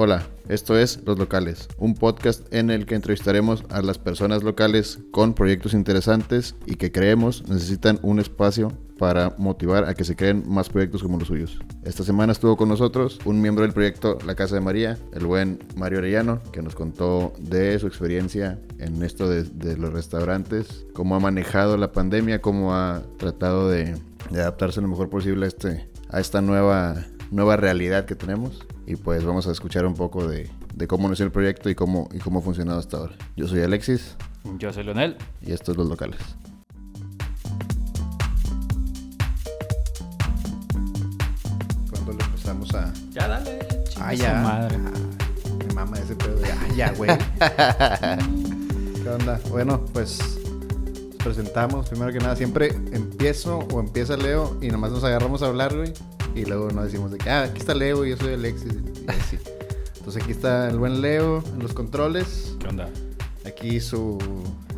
Hola, esto es Los Locales, un podcast en el que entrevistaremos a las personas locales con proyectos interesantes y que creemos necesitan un espacio para motivar a que se creen más proyectos como los suyos. Esta semana estuvo con nosotros un miembro del proyecto La Casa de María, el buen Mario Arellano, que nos contó de su experiencia en esto de, los restaurantes, cómo ha manejado la pandemia, cómo ha tratado de, de adaptarse lo mejor posible a, este, a esta nueva, nueva realidad que tenemos. Y pues vamos a escuchar un poco de, de cómo nació el proyecto y cómo, y cómo ha funcionado hasta ahora. Yo soy Alexis Yo soy Leonel. y esto es Los Locales. Cuando lo empezamos a... Ya, dale. Ah, ya. madre. Ah, mi mamá ese pedo de... Ah, ya, güey. ¿Qué onda? Bueno, pues nos presentamos. Primero que nada, siempre empiezo o empieza Leo y nomás nos agarramos a hablar, güey. Y luego nos decimos de que, ah, aquí está Leo y yo soy Alexis. Y así. Entonces aquí está el buen Leo en los controles. ¿Qué onda? Aquí su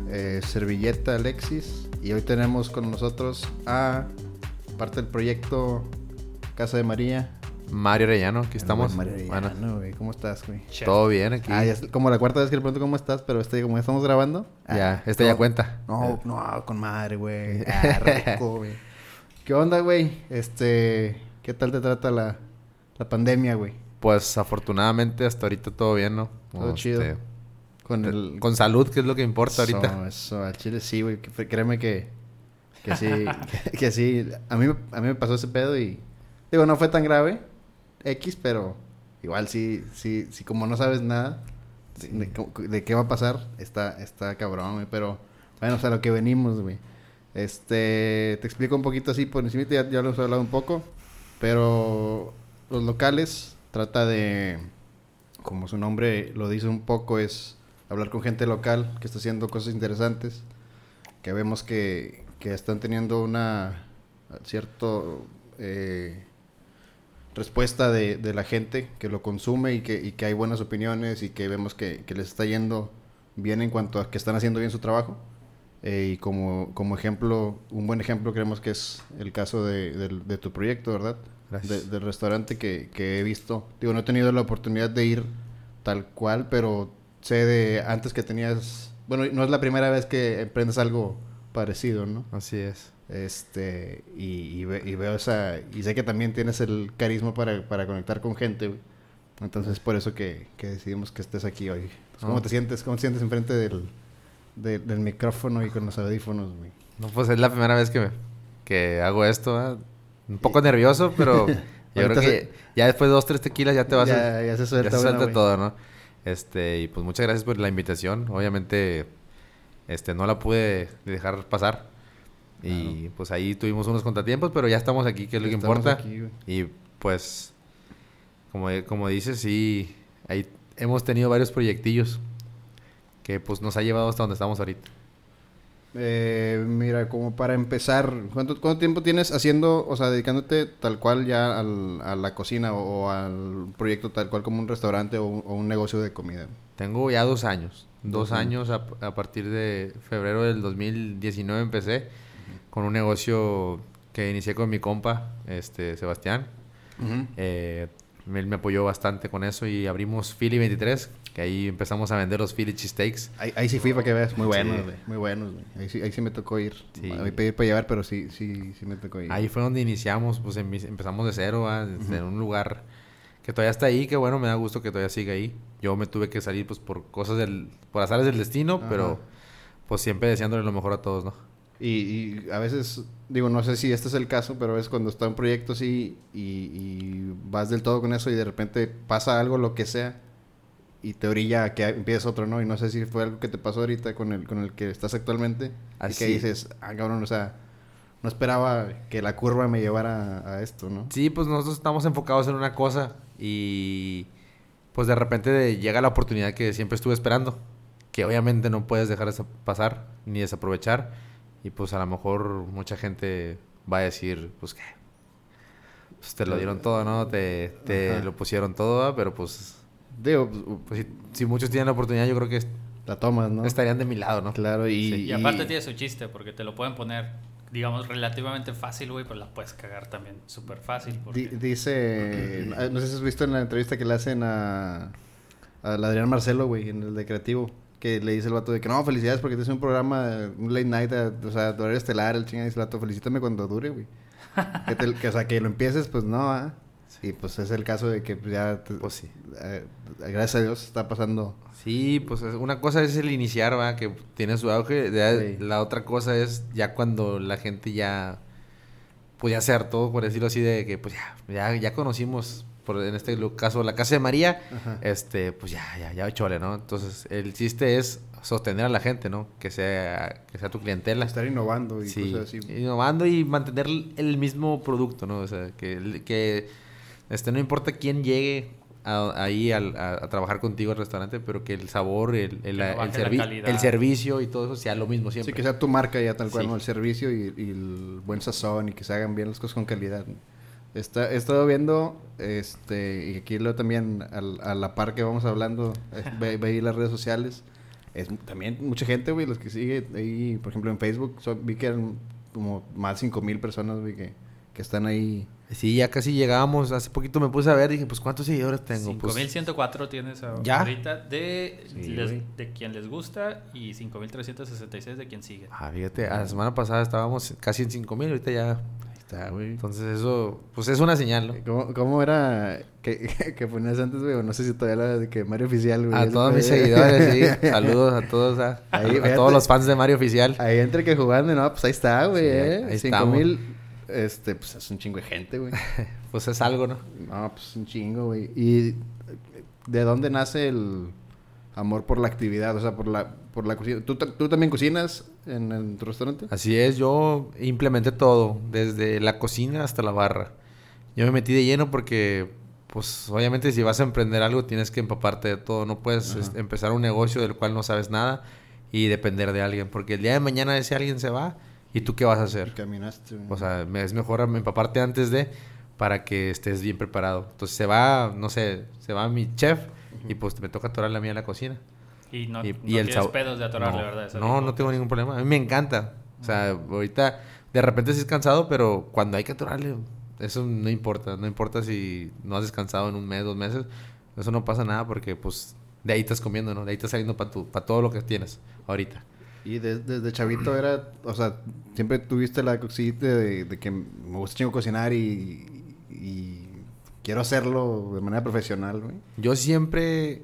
eh, servilleta Alexis. Y hoy tenemos con nosotros a parte del proyecto Casa de María. Mario Arellano, aquí estamos. Mario Bueno, Arellano, güey. ¿Cómo estás, güey? Chef. todo bien aquí. Ah, ya es como la cuarta vez que le pregunto cómo estás, pero este, como ya estamos grabando. ya, ah, este no, ya cuenta. No, no, con madre, güey. Ah, rico, güey. ¿Qué onda, güey? Este, ¿qué tal te trata la, la pandemia, güey? Pues afortunadamente hasta ahorita todo bien, ¿no? Todo Este, chido. Con el... Con salud, que es lo que importa ahorita. Eso, eso, al chile sí, güey. Créeme que, que sí, que, que sí. A mí, a mí me pasó ese pedo y... Digo, no fue tan grave, X, pero igual sí, sí, sí, como no sabes nada de, de qué va a pasar, está, está cabrón, güey. Pero, bueno, o sea, lo que venimos, güey. Este, te explico un poquito así por encima, ya, ya lo hemos hablado un poco, pero los locales trata de, como su nombre lo dice un poco, es hablar con gente local que está haciendo cosas interesantes, que vemos que, que están teniendo una cierto eh, respuesta de, de la gente que lo consume y que, que hay buenas opiniones y que vemos que, que les está yendo bien en cuanto a que están haciendo bien su trabajo. Eh, y como, como ejemplo, un buen ejemplo creemos que es el caso de, tu proyecto, ¿verdad? Gracias. De- del restaurante que, que he visto. Digo, no he tenido la oportunidad de ir tal cual, pero sé de antes que tenías... Bueno, no es la primera vez que emprendes algo parecido, ¿no? Así es. Este, y, y ve- y veo esa, y sé que también tienes el carisma para, para conectar con gente, güey. Entonces, por eso que, que decidimos que estés aquí hoy. Pues, ¿Cómo Ah. te sientes? ¿Cómo te sientes enfrente del, de- del micrófono y con los audífonos, güey? No, pues es la primera vez que, me- que hago esto, ¿eh? Un poco nervioso, pero yo creo Ahorita que se- ya después de dos, tres tequilas ya te vas ya, a... ya se Ya suelta, se todo, ¿no? Este, y pues muchas gracias por la invitación. Obviamente, este, no la pude dejar pasar. Y pues ahí tuvimos unos contratiempos, pero ya estamos aquí, que es lo que Estamos importa. aquí. Y pues, como, como dices, sí, ahí hemos tenido varios proyectillos que pues nos ha llevado hasta donde estamos ahorita. Eh, mira, como para empezar, ¿cuánto, cuánto tiempo tienes haciendo, o sea, dedicándote tal cual ya al- a la cocina o, o al proyecto tal cual como un restaurante o, un- o un negocio de comida? Tengo ya dos años. Dos años a, a partir de febrero del 2019 empecé con un negocio que inicié con mi compa, este Sebastián. Eh, él me apoyó bastante con eso y abrimos Philly 23, que ahí empezamos a vender los Philly cheesesteaks. Ahí, ahí sí fui para que veas, muy buenos, Sí. muy buenos, güey. Ahí sí, ahí sí me tocó ir. Sí. A mí pedir para llevar, pero sí, sí, sí me tocó ir. Ahí fue donde iniciamos, pues em- empezamos de cero, ¿va? en un lugar que todavía está ahí, que bueno, me da gusto que todavía siga ahí. Yo me tuve que salir pues por cosas del, por azares del destino, Ajá. pero pues siempre deseándole lo mejor a todos, ¿no? Y, y a veces, digo, no sé si este es el caso, pero es cuando está un proyecto así y, y vas del todo con eso y de repente pasa algo, lo que sea, y te orilla a que empieces otro, ¿no? Y no sé si fue algo que te pasó ahorita con el, con el que estás actualmente. Y Así. que dices, ah, cabrón, o sea, no esperaba que la curva me llevara a, a esto, ¿no? Sí, pues nosotros estamos enfocados en una cosa y pues de repente llega la oportunidad que siempre estuve esperando, que obviamente no puedes dejar pasar ni desaprovechar y pues a lo mejor mucha gente va a decir, pues que pues te lo dieron todo, ¿no? Te, te lo pusieron todo, pero pues, Digo, pues, pues si, si muchos tienen la oportunidad yo creo que la tomas, ¿no? estarían de mi lado, ¿no? Claro, y... Sí. Y aparte tiene su chiste, porque te lo pueden poner digamos, relativamente fácil, güey, pues la puedes cagar también súper fácil. Porque... dice, no sé si has visto en la entrevista que le hacen a, al Adrián Marcelo, güey, en el de Creativo, que le dice el vato de que no, felicidades porque tienes un programa, un late night, o sea, horario estelar, el chingada, dice el vato, felicítame cuando dure, güey. que, te- que, o sea, que lo empieces, pues no, ¿ah? Y pues es el caso de que pues, ya, Pues sí. eh, gracias a Dios, está pasando. Sí, pues es- una cosa es el iniciar, ¿va? Que tiene su auge. Sí. La otra cosa es ya cuando la gente ya... Pues ya se hartó, por decirlo así, de que pues ya, ya, ya conocimos, por, en este caso, la casa de María. Ajá. Este, pues ya, ya, ya chole, ¿no? Entonces, el chiste es sostener a la gente, ¿no? Que sea, que sea tu clientela. Estar innovando y Sí, cosas así. innovando y mantener el mismo producto, ¿no? O sea, que, que este, no importa quién llegue a- ahí al- a, a trabajar contigo al restaurante, pero que el sabor, el, el, la servi- el servicio y todo eso sea lo mismo Sí, siempre. que sea tu marca ya tal cual, Sí. ¿no? El servicio y, y el buen sazón y que se hagan bien las cosas con calidad. Está, he estado viendo, este, y aquí lo también al- a la par que vamos hablando, eh, ve, ve ahí las redes sociales. Es también mucha gente, güey, los que sigue ahí, por ejemplo, en Facebook, vi que eran como más de 5 mil personas, güey, que, que están ahí. Sí, ya casi llegábamos. Hace poquito me puse a ver y dije, pues, ¿cuántos seguidores tengo? Pues, 5104 tienes a- ¿Ya? ahorita de, Sí, les- de quien les gusta y 5366 de quien sigue. ah, fíjate, a la semana pasada estábamos casi en 5000, ahorita ya. Ahí está, güey. Entonces, eso, pues es una señal, ¿no? ¿Cómo, cómo era que, que ponías antes, güey? No sé si todavía la de que Mario Oficial, güey. A todos mis seguidores, sí. Saludos a todos, a, Ahí, a fíjate. todos los fans de Mario Oficial. Ahí entre que jugando, no, pues ahí está, güey, Sí, eh. ahí Cinco estamos. mil, este, pues es un chingo de gente, güey. Pues es algo, ¿no? No, pues un chingo, güey. ¿Y de dónde nace el amor por la actividad? O sea, por la, por la cocina. ¿Tú, tú también cocinas en, tu restaurante? Así es, yo implementé todo, desde la cocina hasta la barra. Yo me metí de lleno porque, pues, obviamente si vas a emprender algo tienes que empaparte de todo. No puedes Ajá. este, empezar un negocio del cual no sabes nada y depender de alguien. Porque el día de mañana ese alguien se va y tú qué vas a Y hacer. caminaste. O sea, me- es mejor empaparte antes de para que estés bien preparado. Entonces se va, no sé, se va mi chef y pues me toca atorar la mía en la cocina. Y no, Y- no y el pedos de atorarle, no, ¿verdad? No, no tengo ningún problema. A mí me encanta. O sea, ahorita de repente sí es cansado, pero cuando hay que atorarle, eso no importa. No importa si no has descansado en un mes, dos meses. Eso no pasa nada porque pues de ahí estás comiendo, ¿no? De ahí estás saliendo para para todo lo que tienes ahorita. Y de- desde chavito era, o sea, siempre tuviste la cosita de, de que me gusta chingo cocinar y, y quiero hacerlo de manera profesional, güey. Yo siempre,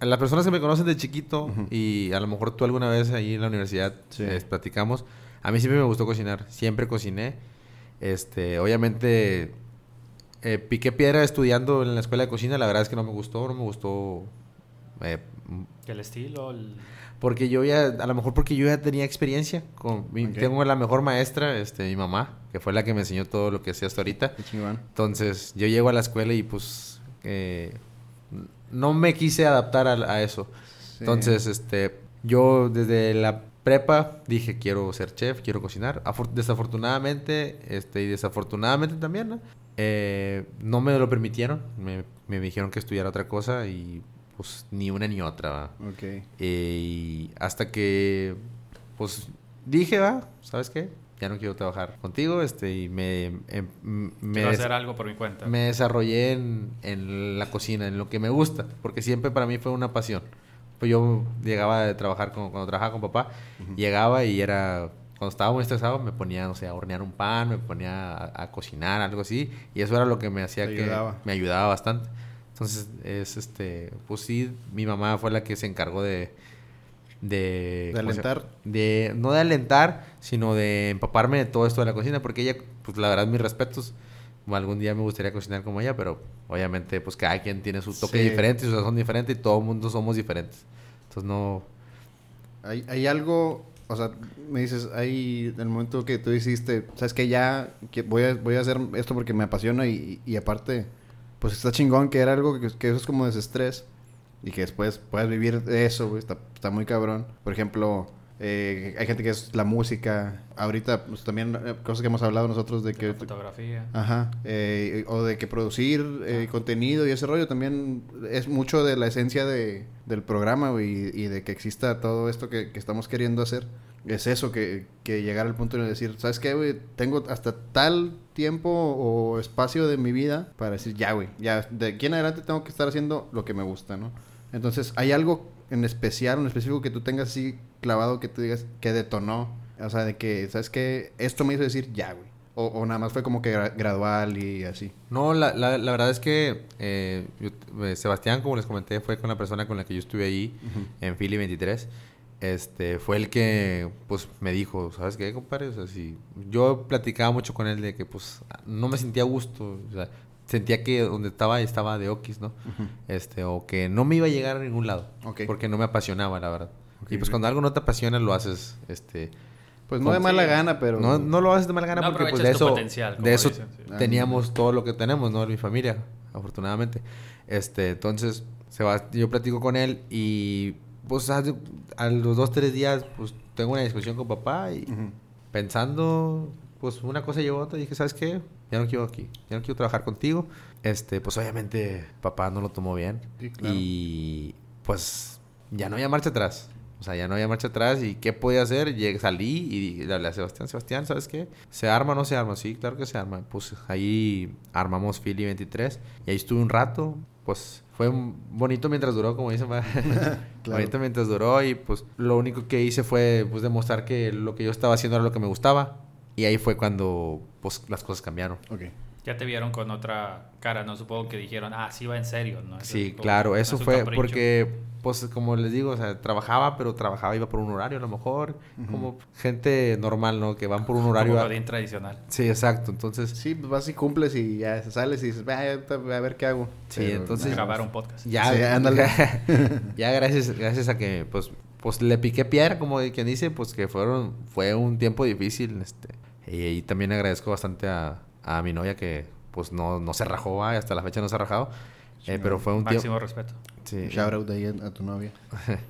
a las personas que me conocen de chiquito Ujú. y a lo mejor tú alguna vez ahí en la universidad Sí. eh, platicamos, a mí siempre me gustó cocinar, siempre cociné. Este, obviamente eh, piqué piedra estudiando en la escuela de cocina, la verdad es que no me gustó, no me gustó eh, El estilo, el... porque yo ya, a lo mejor porque yo ya tenía experiencia. Con, mi- Ok. Tengo la mejor maestra, este, mi mamá, que fue la que me enseñó todo lo que sé hasta ahorita. Entonces, yo llego a la escuela y pues eh, no me quise adaptar a, a eso. Sí. Entonces, este, yo desde la prepa dije quiero ser chef, quiero cocinar. Afor- desafortunadamente, este, y desafortunadamente también, ¿no? Eh, no me lo permitieron. Me, me dijeron que estudiara otra cosa y pues ni una ni otra. ¿va? Ok. Eh, y hasta que, pues, dije, va, ¿sabes qué? Ya no quiero trabajar contigo, este, y me, em- me, Quiero hacer algo por mi cuenta. me desarrollé en, en la cocina, en lo que me gusta, porque siempre para mí fue una pasión. Pues yo llegaba de trabajar con, cuando trabajaba con papá, Ujú. llegaba y era, cuando estaba muy estresado, me ponía, no sé, a hornear un pan, me ponía a, a cocinar, algo así, y eso era lo que me hacía Te que ayudaba. me ayudaba bastante. Entonces, es este, pues sí, mi mamá fue la que se encargó de... De, De alentar. de no de alentar, sino de empaparme de todo esto de la cocina, porque ella, pues la verdad, mis respetos. Algún día me gustaría cocinar como ella, pero obviamente, pues cada quien tiene su toque Sí. diferente, su sazón diferente y todo el mundo somos diferentes. Entonces, no. Hay, hay algo, o sea, me dices, hay en el momento que tú hiciste, sabes que ya que voy, a, voy a hacer esto porque me apasiona y, y aparte, pues está chingón que era algo que, eso es como desestrés y que después puedas vivir de eso, güey, está, está muy cabrón. Por ejemplo, Eh, hay gente que es la música. Ahorita, pues también eh, cosas que hemos hablado nosotros de De que... la fotografía. Ajá. eh, o de que producir eh, contenido y ese rollo también es mucho de la esencia de, del programa, y, y de que exista todo esto que, que estamos queriendo hacer. Es eso, que, que llegar al punto de decir, ¿sabes qué, güey? Tengo hasta tal tiempo o espacio de mi vida para decir, ya, güey, ya, de aquí en adelante tengo que estar haciendo lo que me gusta, ¿no? Entonces, ¿hay algo en especial, en específico que tú tengas así clavado que tú digas que detonó? O sea, de que, ¿sabes qué? Esto me hizo decir, ya, güey. O, o nada más fue como que gra- gradual y así. No, la, la, la verdad es que eh, yo- eh, Sebastián, como les comenté, fue con la persona con la que yo estuve ahí en Philly 23. Este, fue el que, pues, me dijo, ¿sabes qué, compadre? O sea, si yo platicaba mucho con él de que, pues, no me sentía a gusto, o sea, sentía que donde estaba estaba de okis, ¿no? Este, o que no me iba a llegar a ningún lado, porque no me apasionaba, la verdad. Y pues cuando algo no te apasiona, lo haces, este, Pues no de Sí. mala gana, pero... no, no lo haces de mala gana No porque pues de eso, potencial, de eso dicen, sí. teníamos todo lo que tenemos, ¿no? En mi familia, afortunadamente. Este, entonces, se va, yo platico con él y pues a, a los dos, tres días, pues tengo una discusión con papá y pensando, pues una cosa llevó a otra, dije, ¿sabes qué? Ya no quiero aquí, ya no quiero trabajar contigo. Este, pues obviamente papá no lo tomó bien. Sí, claro. Y pues ya no había marcha atrás. O sea, ya no había marcha atrás. ¿Y qué podía hacer? Llegué, salí y le hablé a Sebastián. Sebastián, ¿sabes qué? ¿Se arma o no se arma? Sí, claro que se arma. Pues ahí armamos Philly 23. Y ahí estuve un rato. Pues fue bonito mientras duró, como dicen. va. Bonito mientras duró. Y pues lo único que hice fue pues demostrar que lo que yo estaba haciendo era lo que me gustaba. Y ahí fue cuando pues las cosas cambiaron. Ok. Ya te vieron con otra cara, ¿no? Supongo que dijeron, ah, sí va en serio, ¿no? Eso Sí, como- claro, eso fue capricho. porque, pues, como les digo, o sea, trabajaba, pero trabajaba, iba por un horario a lo mejor, como gente normal, ¿no? Que van por un horario. Como a- tradicional. Sí, exacto, entonces, Sí, pues vas y cumples y ya sales y dices, "Ah, ahorita voy a ver qué hago. Sí, entonces- Grabar un podcast. ya, Sí, ándale. ya gracias, gracias a que, pues, pues le piqué piedra, como quien dice, pues que fueron, fue un tiempo difícil, este, y, y también agradezco bastante a, a mi novia que, pues, no, no se rajó, va, hasta la fecha no se ha rajado, eh, pero fue un tiempo... Máximo respeto. Sí, Shout out ahí a, tu novia.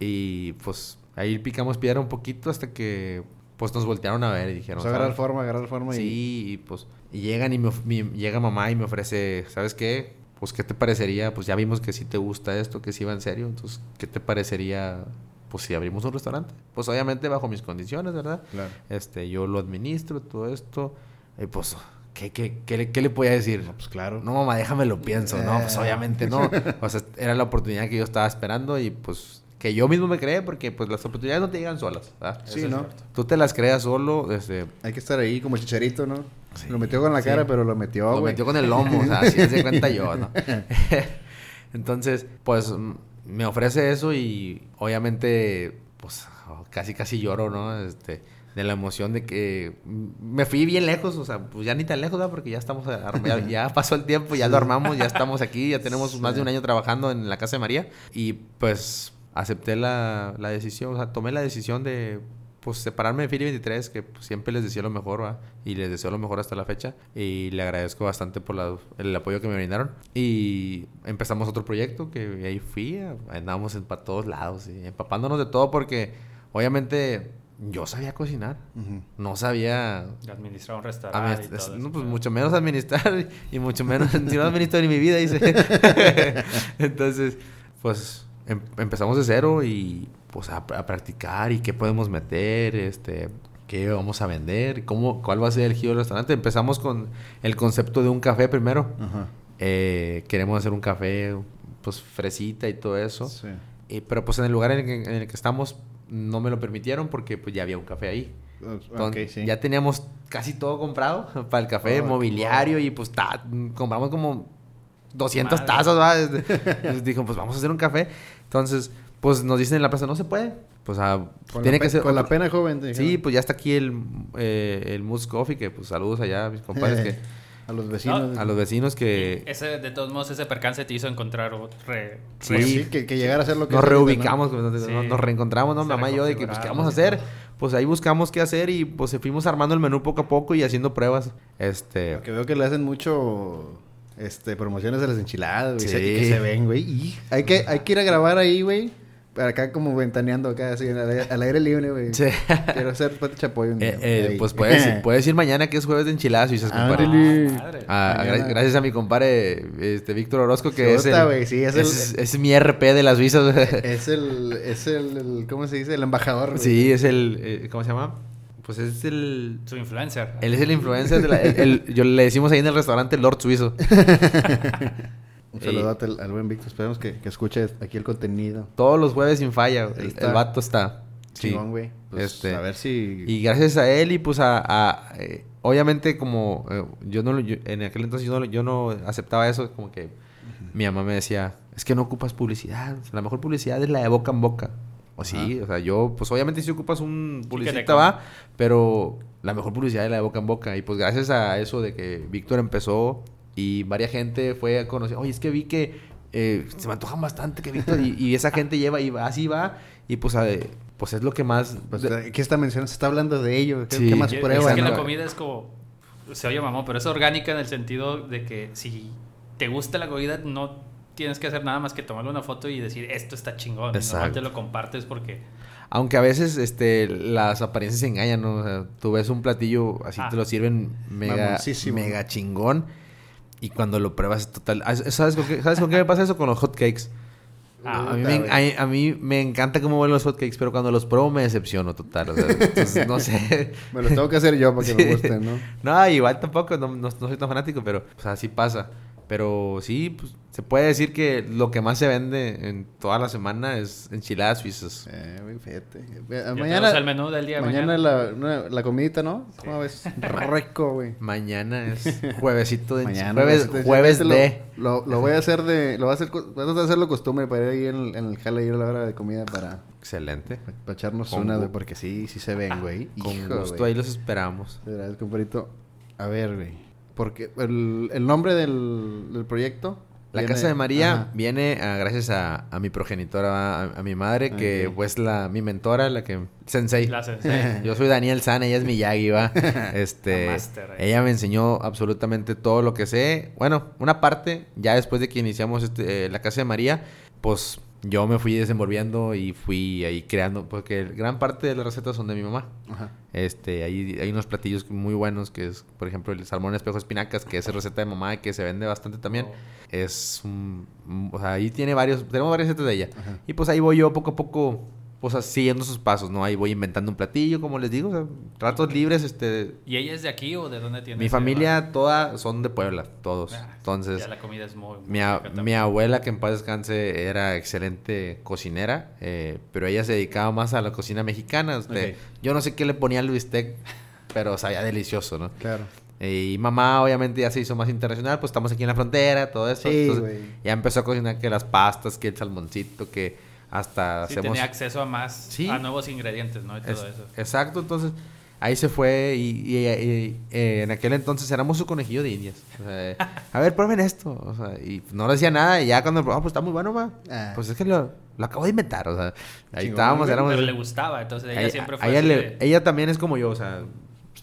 Y pues ahí picamos piedra un poquito hasta que pues nos voltearon a ver y dijeron... A agarrar forma, agarrar forma y... Sí, y pues y llegan y me mi- llega mamá y me ofrece, ¿sabes qué? Pues qué te parecería, pues ya vimos que sí te gusta esto, que sí va en serio, entonces ¿qué te parecería pues si abrimos un restaurante? Pues obviamente bajo mis condiciones, ¿verdad? Claro. Este, yo lo administro, todo esto, y pues ¿qué, qué, qué, le- qué le podía decir? No, pues claro. No, mamá, déjame lo pienso. No, pues Eh. obviamente no. O sea, era la oportunidad que yo estaba esperando y pues que yo mismo me creé porque pues las oportunidades no te llegan solas. ¿verdad? Sí, Eso ¿no? Tú te las creas solo, este, Hay que estar ahí como chicharito, ¿no? Sí, lo metió con la sí. cara, pero lo metió, lo metió con el lomo, o sea, así se cuenta yo, ¿no? Entonces, pues me ofrece eso y obviamente, pues casi casi lloro, ¿no? Este, de la emoción de que me fui bien lejos, o sea, pues ya ni tan lejos, ¿verdad? Porque ya estamos, a- ya, ya pasó el tiempo, ya lo armamos, ya estamos aquí, ya tenemos más de un año trabajando en la casa de María y pues acepté la, la decisión, o sea, tomé la decisión de pues separarme de Philly 23, que pues, siempre les deseo lo mejor, ¿va? Y les deseo lo mejor hasta la fecha. Y le agradezco bastante por la- el apoyo que me brindaron. Y empezamos otro proyecto que ahí fui, andábamos en, para todos lados, y empapándonos de todo porque obviamente yo sabía cocinar. No sabía... Administrar un restaurante y todo eso, no, pues mucho menos administrar y mucho menos... si no administro ni mi vida, dice. Entonces, pues em- empezamos de cero y pues a, a practicar y qué podemos meter, este, qué vamos a vender, cómo, cuál va a ser el giro del restaurante. Empezamos con el concepto de un café primero. Eh, queremos hacer un café, pues fresita y todo eso. Sí. Y- pero pues en el lugar en el, que, en el que estamos no me lo permitieron porque pues ya había un café ahí. Sí. Ya teníamos casi todo comprado para el café, Oh, mobiliario y pues ta- compramos como 200 Madre. tazas, ¿va? Entonces dijo, pues vamos a hacer un café. Entonces, pues nos dicen en la plaza, no se puede. Pues ah, tiene que ser... Con la pena, joven. Sí, pues ya está aquí el, eh, el Moose Coffee, que pues saludos allá a mis compadres, que, A los vecinos. a los vecinos que Ese, de todos modos, ese percance te hizo encontrar otro... Re, Sí. Pues sí, que, que llegara a ser lo que nos es ahorita, ¿no? reubicamos, pues, nos, Sí. nos reencontramos, ¿no? Se Mamá y yo, de que pues qué vamos a hacer. Pues ahí buscamos qué hacer y pues fuimos armando el menú poco a poco y haciendo pruebas. Este... Porque veo que le hacen mucho este promociones de las enchiladas, güey. Sí. se- Que se ven, güey. Y hay que, hay que ir a grabar ahí, güey. Acá como ventaneando acá, así, al, aire- al aire libre, güey. Sí. Quiero hacer pate chapoy un Eh, día, eh, pues puedes, puedes ir mañana que es jueves de enchiladas suizas, compadre. Ah, madre. Ah, gra- Mañana. gracias a mi compadre este, Víctor Orozco, que es, el, sí, es el- es, es mi RP de las suizas. güey. Es el, es el, el- ¿cómo se dice? El embajador. güey. sí, es el, eh, ¿cómo se llama? Pues es el... Su influencer. Él es el influencer, de la- el- el- yo le decimos ahí en el restaurante Lord Suizo. Un saludote al, al buen Víctor. Esperemos que, que escuche aquí el contenido. Todos los jueves sin falla, el, el vato está. Sí. Chingón, güey. Pues, Este, A ver si... Y gracias a él y pues a... a, eh, obviamente como eh, yo no... lo- yo- en aquel entonces yo no, yo no aceptaba eso, como que mi mamá me decía, es que no ocupas publicidad, la mejor publicidad es la de boca en boca. O sí, o sea, yo, pues obviamente sí ocupas un publicista, va, pero la mejor publicidad es la de boca en boca. Y pues gracias a eso de que Víctor empezó y varias gente fue a conocer, oye, es que vi que eh, se me antojan bastante que Víctor, y, y esa gente lleva y va, así va, y pues, eh, pues es lo que más... Pues, ¿Qué está mencionando? Se está hablando de ello. ¿Qué, Sí. qué más prueba? es que no? la comida es como. Se oye mamón, pero es orgánica en el sentido de que si te gusta la comida, no tienes que hacer nada más que tomarle una foto y decir esto está chingón. Exacto. te lo compartes porque. Aunque a veces este, las apariencias engañan, ¿no? O sea, tú ves un platillo, así Ah. te lo sirven mega, mega chingón. Y cuando lo pruebas es total... ah, ¿Sabes con, qué, ¿Sabes con qué me pasa eso? Con los hot cakes. Ah, a, mí me, güey. a, a mí me encanta cómo ven los hot cakes, pero cuando los pruebo me decepciono total. O sea, entonces, no sé. Me lo tengo que hacer yo para que Sí. me guste, ¿no? No, igual tampoco, no, no- no soy tan fanático, pero, o sea, sí pasa. Pero sí, pues, se puede decir que lo que más se vende en toda la semana es enchiladas suizas. Eh, güey, fíjate. ya tenemos Mañana, el menú del día de mañana, mañana. la, la comidita, ¿no? ¿Cómo ves? Rico, güey. Mañana es juevesito de Mañana. jueves, este, jueves este lo- de Lo, lo voy a hacer de... Lo voy a hacer... Voy a hacerlo costumbre para ir ahí en el, en el jale, ir a la hora de comida para... excelente. Para echarnos Con una, güey, porque sí, sí se ven, güey. Con gusto güey. ahí los esperamos. Agradezco, compadrito. A ver, güey. Porque el, el nombre del, del proyecto... La viene- casa de María Ajá. viene a- gracias a, a mi progenitora, a, a mi madre, que Ok. pues la mi mentora, la que sensei. La sensei. Yo soy Daniel San, ella es Miyagi, va. Este, ella me enseñó absolutamente todo lo que sé. Bueno, una parte, ya después de que iniciamos este, eh, la casa de María, pues yo me fui desenvolviendo y fui ahí creando, porque gran parte de las recetas son de mi mamá. Ajá. Este, hay, hay unos platillos muy buenos que es, por ejemplo, el salmón espejo espinacas, que es receta de mamá y que se vende bastante también. Oh. Es un, o sea, ahí tiene varios, tenemos varias recetas de ella. Ajá. Y pues ahí voy yo poco a poco, pues así, siguiendo sus pasos, ¿no? Ahí voy inventando un platillo, como les digo, o sea, ratos libres, este... ¿Y ella es de aquí o de dónde tiene? Mi familia toda son de Puebla, todos. Ah, Entonces, Ya la comida es muy. muy mi, a- abuela, que en paz descanse, era excelente cocinera, eh, pero ella se dedicaba más a la cocina mexicana. este. Yo no sé qué le ponía al bistec, pero sabía delicioso, ¿no? Claro. Eh, y mamá, obviamente, ya se hizo más internacional, pues estamos aquí en la frontera, todo eso. Sí, Entonces, güey. ya empezó a cocinar que las pastas, que el salmoncito, que hasta Sí, hacemos... tenía acceso a más. Sí. A nuevos ingredientes, ¿no? Y todo Es- eso. Exacto, entonces ahí se fue y, y- y- eh, en aquel entonces éramos su conejillo de indias. O sea, a ver, prueben esto. O sea, y no le decía nada y ya cuando probamos, pues está muy bueno, va. Ah. Pues es que lo, lo acabo de inventar, o sea, ahí estábamos, éramos... Pero le gustaba, entonces ella siempre a fue. ella, así le- de- ella también es como yo, o sea,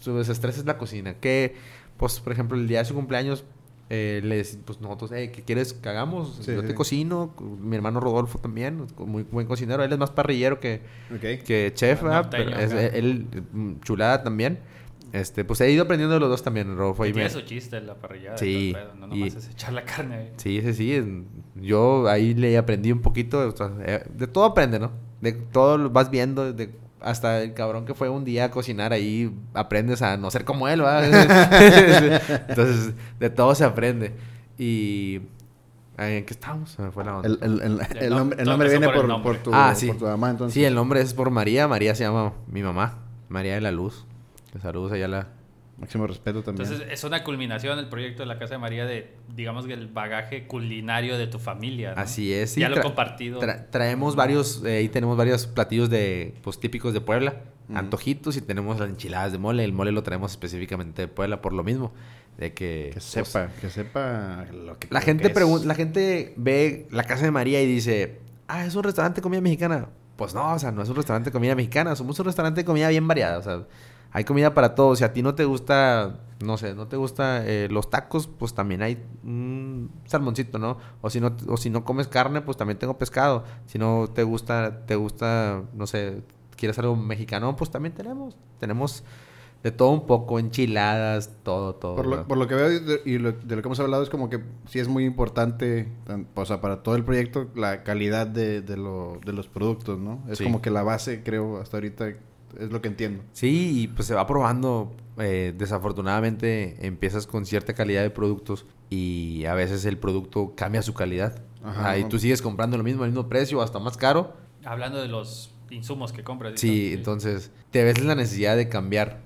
su desestrés es la cocina. Que, pues, por ejemplo, el día de su cumpleaños, eh, le dec- pues nosotros, hey, ¿qué quieres que hagamos? Sí, yo sí. te cocino, mi hermano Rodolfo también, muy buen cocinero, él es más parrillero que, Ok. que chef, Ah, ¿verdad? Pero es- él, mm, chulada también. Este, pues he ido aprendiendo de los dos también, Rodolfo. y tiene me- su chiste la parrillada. Sí, y No y- nomás es echar la carne ahí. Sí, sí, sí. en- Yo ahí le aprendí un poquito. sea, eh, de todo aprende, ¿no? De todo lo vas viendo. De, hasta el cabrón que fue un día a cocinar ahí, aprendes a no ser como él, ¿va? Entonces, de todo se aprende. Y... ¿En qué estábamos? Se me fue la onda. El, el, el, El el nom- nombre, viene por el por, nombre. por tu, Ah, sí. por tu mamá, entonces. Sí, el nombre es por María. María se llama mi mamá. María de la Luz. Que saludos allá a la... Máximo respeto también. Entonces es una culminación el proyecto de la Casa de María de, digamos que el bagaje culinario de tu familia. ¿no? Así es. ya lo he compartido. tra- traemos varios, eh, ahí tenemos varios platillos de, pues, típicos de Puebla, antojitos y tenemos las enchiladas de mole. El mole lo traemos específicamente de Puebla por lo mismo, de que... que pues, sepa, que sepa lo que la gente que es. pregunta, la gente ve la casa de María y dice, ah, es un restaurante de comida mexicana. Pues no, o sea, no es un restaurante de comida mexicana, somos un restaurante de comida bien variada, o sea, hay comida para todos. Si a ti no te gusta, no sé, no te gusta eh, los tacos, pues también hay un salmoncito, ¿no? O si no, o si no comes carne, pues también tengo pescado. Si no te gusta, te gusta, no sé, quieres algo mexicano, pues también tenemos. Tenemos de todo un poco, enchiladas, todo, todo. Por lo, por lo que veo y lo- de lo que hemos hablado es como que sí es muy importante, tan- o sea, para todo el proyecto, la calidad de, de, lo- de los productos, ¿no? Es Sí. como que la base, creo, hasta ahorita es lo que entiendo. Sí, y pues se va probando. Eh, desafortunadamente empiezas con cierta calidad de productos y a veces el producto cambia su calidad. Ajá. Y tú sigues comprando lo mismo al mismo precio o hasta más caro. Hablando de los insumos que compras. Sí, todo, entonces te ves la necesidad de cambiar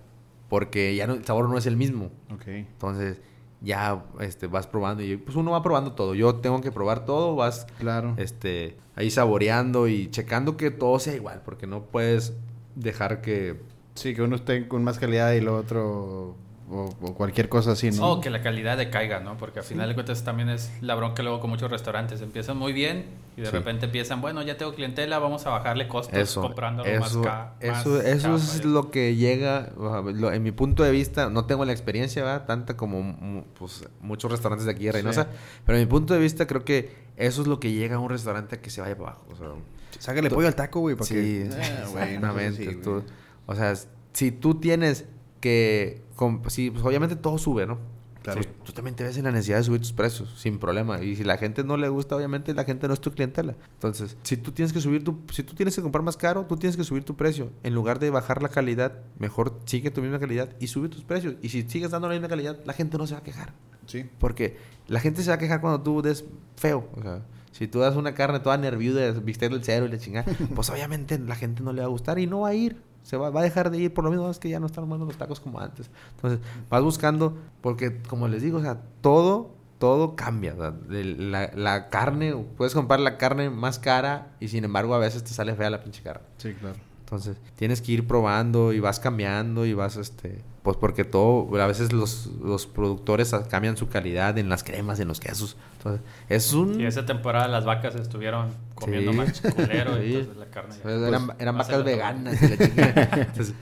porque ya no, el sabor no es el mismo. Ok. Entonces ya este, vas probando y pues uno va probando todo. Yo tengo que probar todo, vas Claro. este, ahí saboreando y checando que todo sea igual porque no puedes dejar que... Sí, que uno esté con más calidad y lo otro, o, o cualquier cosa así, ¿no? O que la calidad decaiga, ¿no? Porque al final de cuentas también es la bronca luego con muchos restaurantes. Empiezan muy bien y de Sí. repente empiezan, bueno, ya tengo clientela, vamos a bajarle costos Eso, comprando más eso, ca- eso, más eso es lo que llega, o sea, lo- en mi punto de vista, no tengo la experiencia, ¿verdad? Tanta como pues, muchos restaurantes de aquí de Reynosa, Sí. pero en mi punto de vista creo que eso es lo que llega a un restaurante que se vaya para abajo. O sea, Sácale pollo al taco, güey, para sí, que... sí, Ah, güey, no tú- o sea, si tú tienes que, pues obviamente todo sube, ¿no? Claro. Pues, tú también te ves en la necesidad de subir tus precios, sin problema. Y si la gente no le gusta, obviamente la gente no es tu clientela. Entonces, si tú tienes que subir tu, si tú tienes que comprar más caro, tú tienes que subir tu precio. En lugar de bajar la calidad, mejor sigue tu misma calidad y sube tus precios. Y si sigues dando la misma calidad, la gente no se va a quejar. Sí. Porque la gente se va a quejar cuando tú des feo. O sea, si tú das una carne toda nerviuda, bistec del cero y la chingada, pues obviamente la gente no le va a gustar y no va a ir. Se va, va a dejar de ir por lo mismo es que ya no están buenos los tacos como antes. Entonces, vas buscando, porque como les digo, o sea, todo, todo cambia. la, la carne, puedes comprar la carne más cara y sin embargo a veces te sale fea la pinche carne. Sí, claro. Entonces, tienes que ir probando y vas cambiando y vas, este, pues porque todo, a veces los, los productores cambian su calidad en las cremas, en los quesos. Entonces, es un... Y esa temporada las vacas estuvieron comiendo Sí. más culero Sí. y entonces la carne ya- pues, eran vacas veganas y la chingada. Entonces,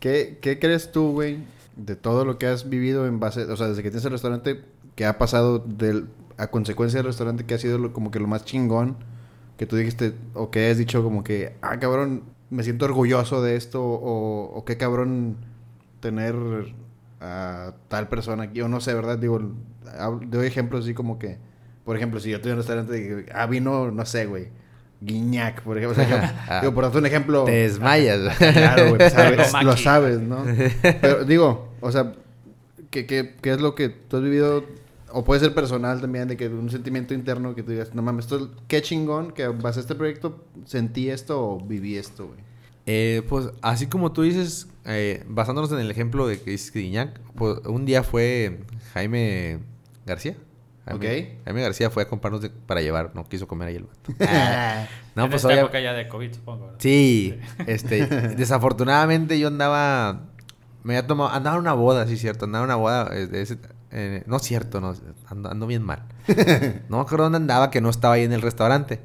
¿Qué, ¿Qué crees tú, güey, de todo lo que has vivido en base, o sea, desde que tienes el restaurante, que ha pasado del, a consecuencia del restaurante, que ha sido lo- como que lo más chingón, que tú dijiste, o que has dicho como que, ah, cabrón, me siento orgulloso de esto, o, o qué cabrón tener a tal persona aquí, o no sé, ¿verdad? Digo, doy ejemplos así como que, por ejemplo, si yo tuviera un restaurante, ah, vino, no sé, güey, Guiñac, por ejemplo, o sea, yo- digo, por darte un ejemplo... te desmayas. Claro, güey, sabes, Maki. lo sabes, ¿no? Pero digo, o sea, ¿qué, qué, qué es lo que tú has vivido? O puede ser personal también, de que un sentimiento interno que tú digas, no mames, esto, qué chingón que base a este proyecto sentí esto o viví esto, güey. Eh, pues así como tú dices, eh, basándonos en el ejemplo de que dices que Guiñac, pues un día fue Jaime García. Jaime, Ok. Jaime García fue a comprarnos de- para llevar, no quiso comer ahí el vato. no, en pues esta obvia- época ya de COVID, supongo. ¿verdad? Sí, este, desafortunadamente yo andaba, me había tomado, andaba en una boda, sí, cierto, andaba en una boda, eh, ese- eh, no es cierto, no, ando, ando bien mal. No me acuerdo dónde andaba, que no estaba ahí en el restaurante.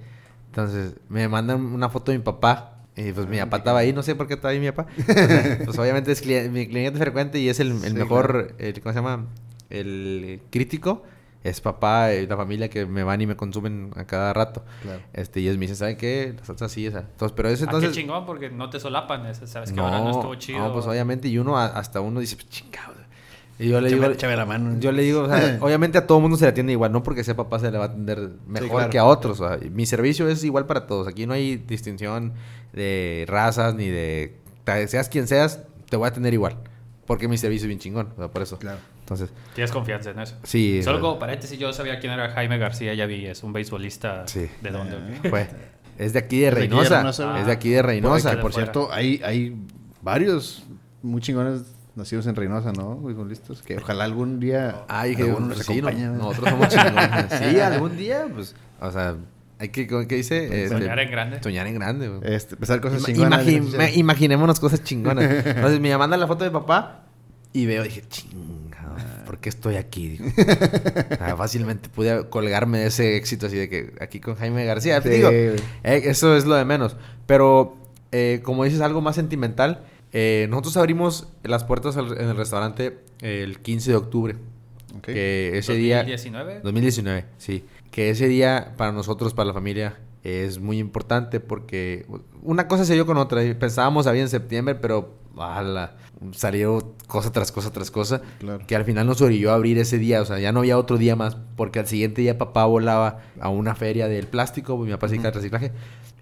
Entonces, me mandan una foto de mi papá. Y pues mi papá estaba ahí, no sé por qué estaba ahí mi papá. Pues obviamente es cliente- mi cliente frecuente y es el, el Sí, mejor, el- ¿cómo se llama? El crítico. Es papá y la familia que me van y me consumen a cada rato. Claro. Este, y ellos me dicen, ¿saben qué? La salsa así, esa. Entonces, pero ese Ah, entonces... qué chingón, porque no te solapan. ese, Sabes que ahora no estuvo chido. No, pues obviamente, y uno a- hasta uno dice, pues chingado. Y yo le digo, échame la mano. yo le digo, o sea, obviamente a todo mundo se le atiende igual, no porque sea papá se le va a atender mejor claro. que a otros. o sea, mi servicio es igual para todos. Aquí no hay distinción de razas ni de seas quien seas, te voy a atender igual, porque mi servicio es bien chingón, o sea, por eso. Claro. Entonces, Tienes confianza en eso. sí. Solo como paréntesis, yo sabía quién era Jaime García, ya vi, es un beisbolista. Sí. ¿De dónde? Ah. fue- es de aquí de Es de aquí de Reynosa. Reynosa, es de aquí de Reynosa. que de por cierto, hay, hay varios muy chingones nacidos en Reynosa, ¿no? Futbolistas que ojalá algún día Ay, que alguno nos sí, ¿no? nosotros somos chingones. Sí, algún día, pues, o sea, hay que, ¿cómo que dice? Este, Soñar en grande. Soñar en grande, güey. Este, empezar cosas Ima- chingonas. imagi- ¿no? ma- imaginémonos cosas chingonas. Entonces me manda la foto de papá y veo, dije, chingado, ¿por qué estoy aquí? Digo. Sea, fácilmente pude colgarme de ese éxito así de que aquí con Jaime García. Sí, Digo, eh, eso es lo de menos. Pero eh, como dices, algo más sentimental. eh, nosotros abrimos las puertas al- en el restaurante el 15 de octubre. Ok. Que ese día... 2019. 2019, sí. Que ese día para nosotros, para la familia, es muy importante porque una cosa se dio con otra. Pensábamos había en septiembre, pero ala, salió cosa tras cosa tras cosa. Claro. Que al final nos orilló a abrir ese día. O sea, ya no había otro día más. Porque al siguiente día papá volaba a una feria del plástico. Mi papá se dedica al reciclaje.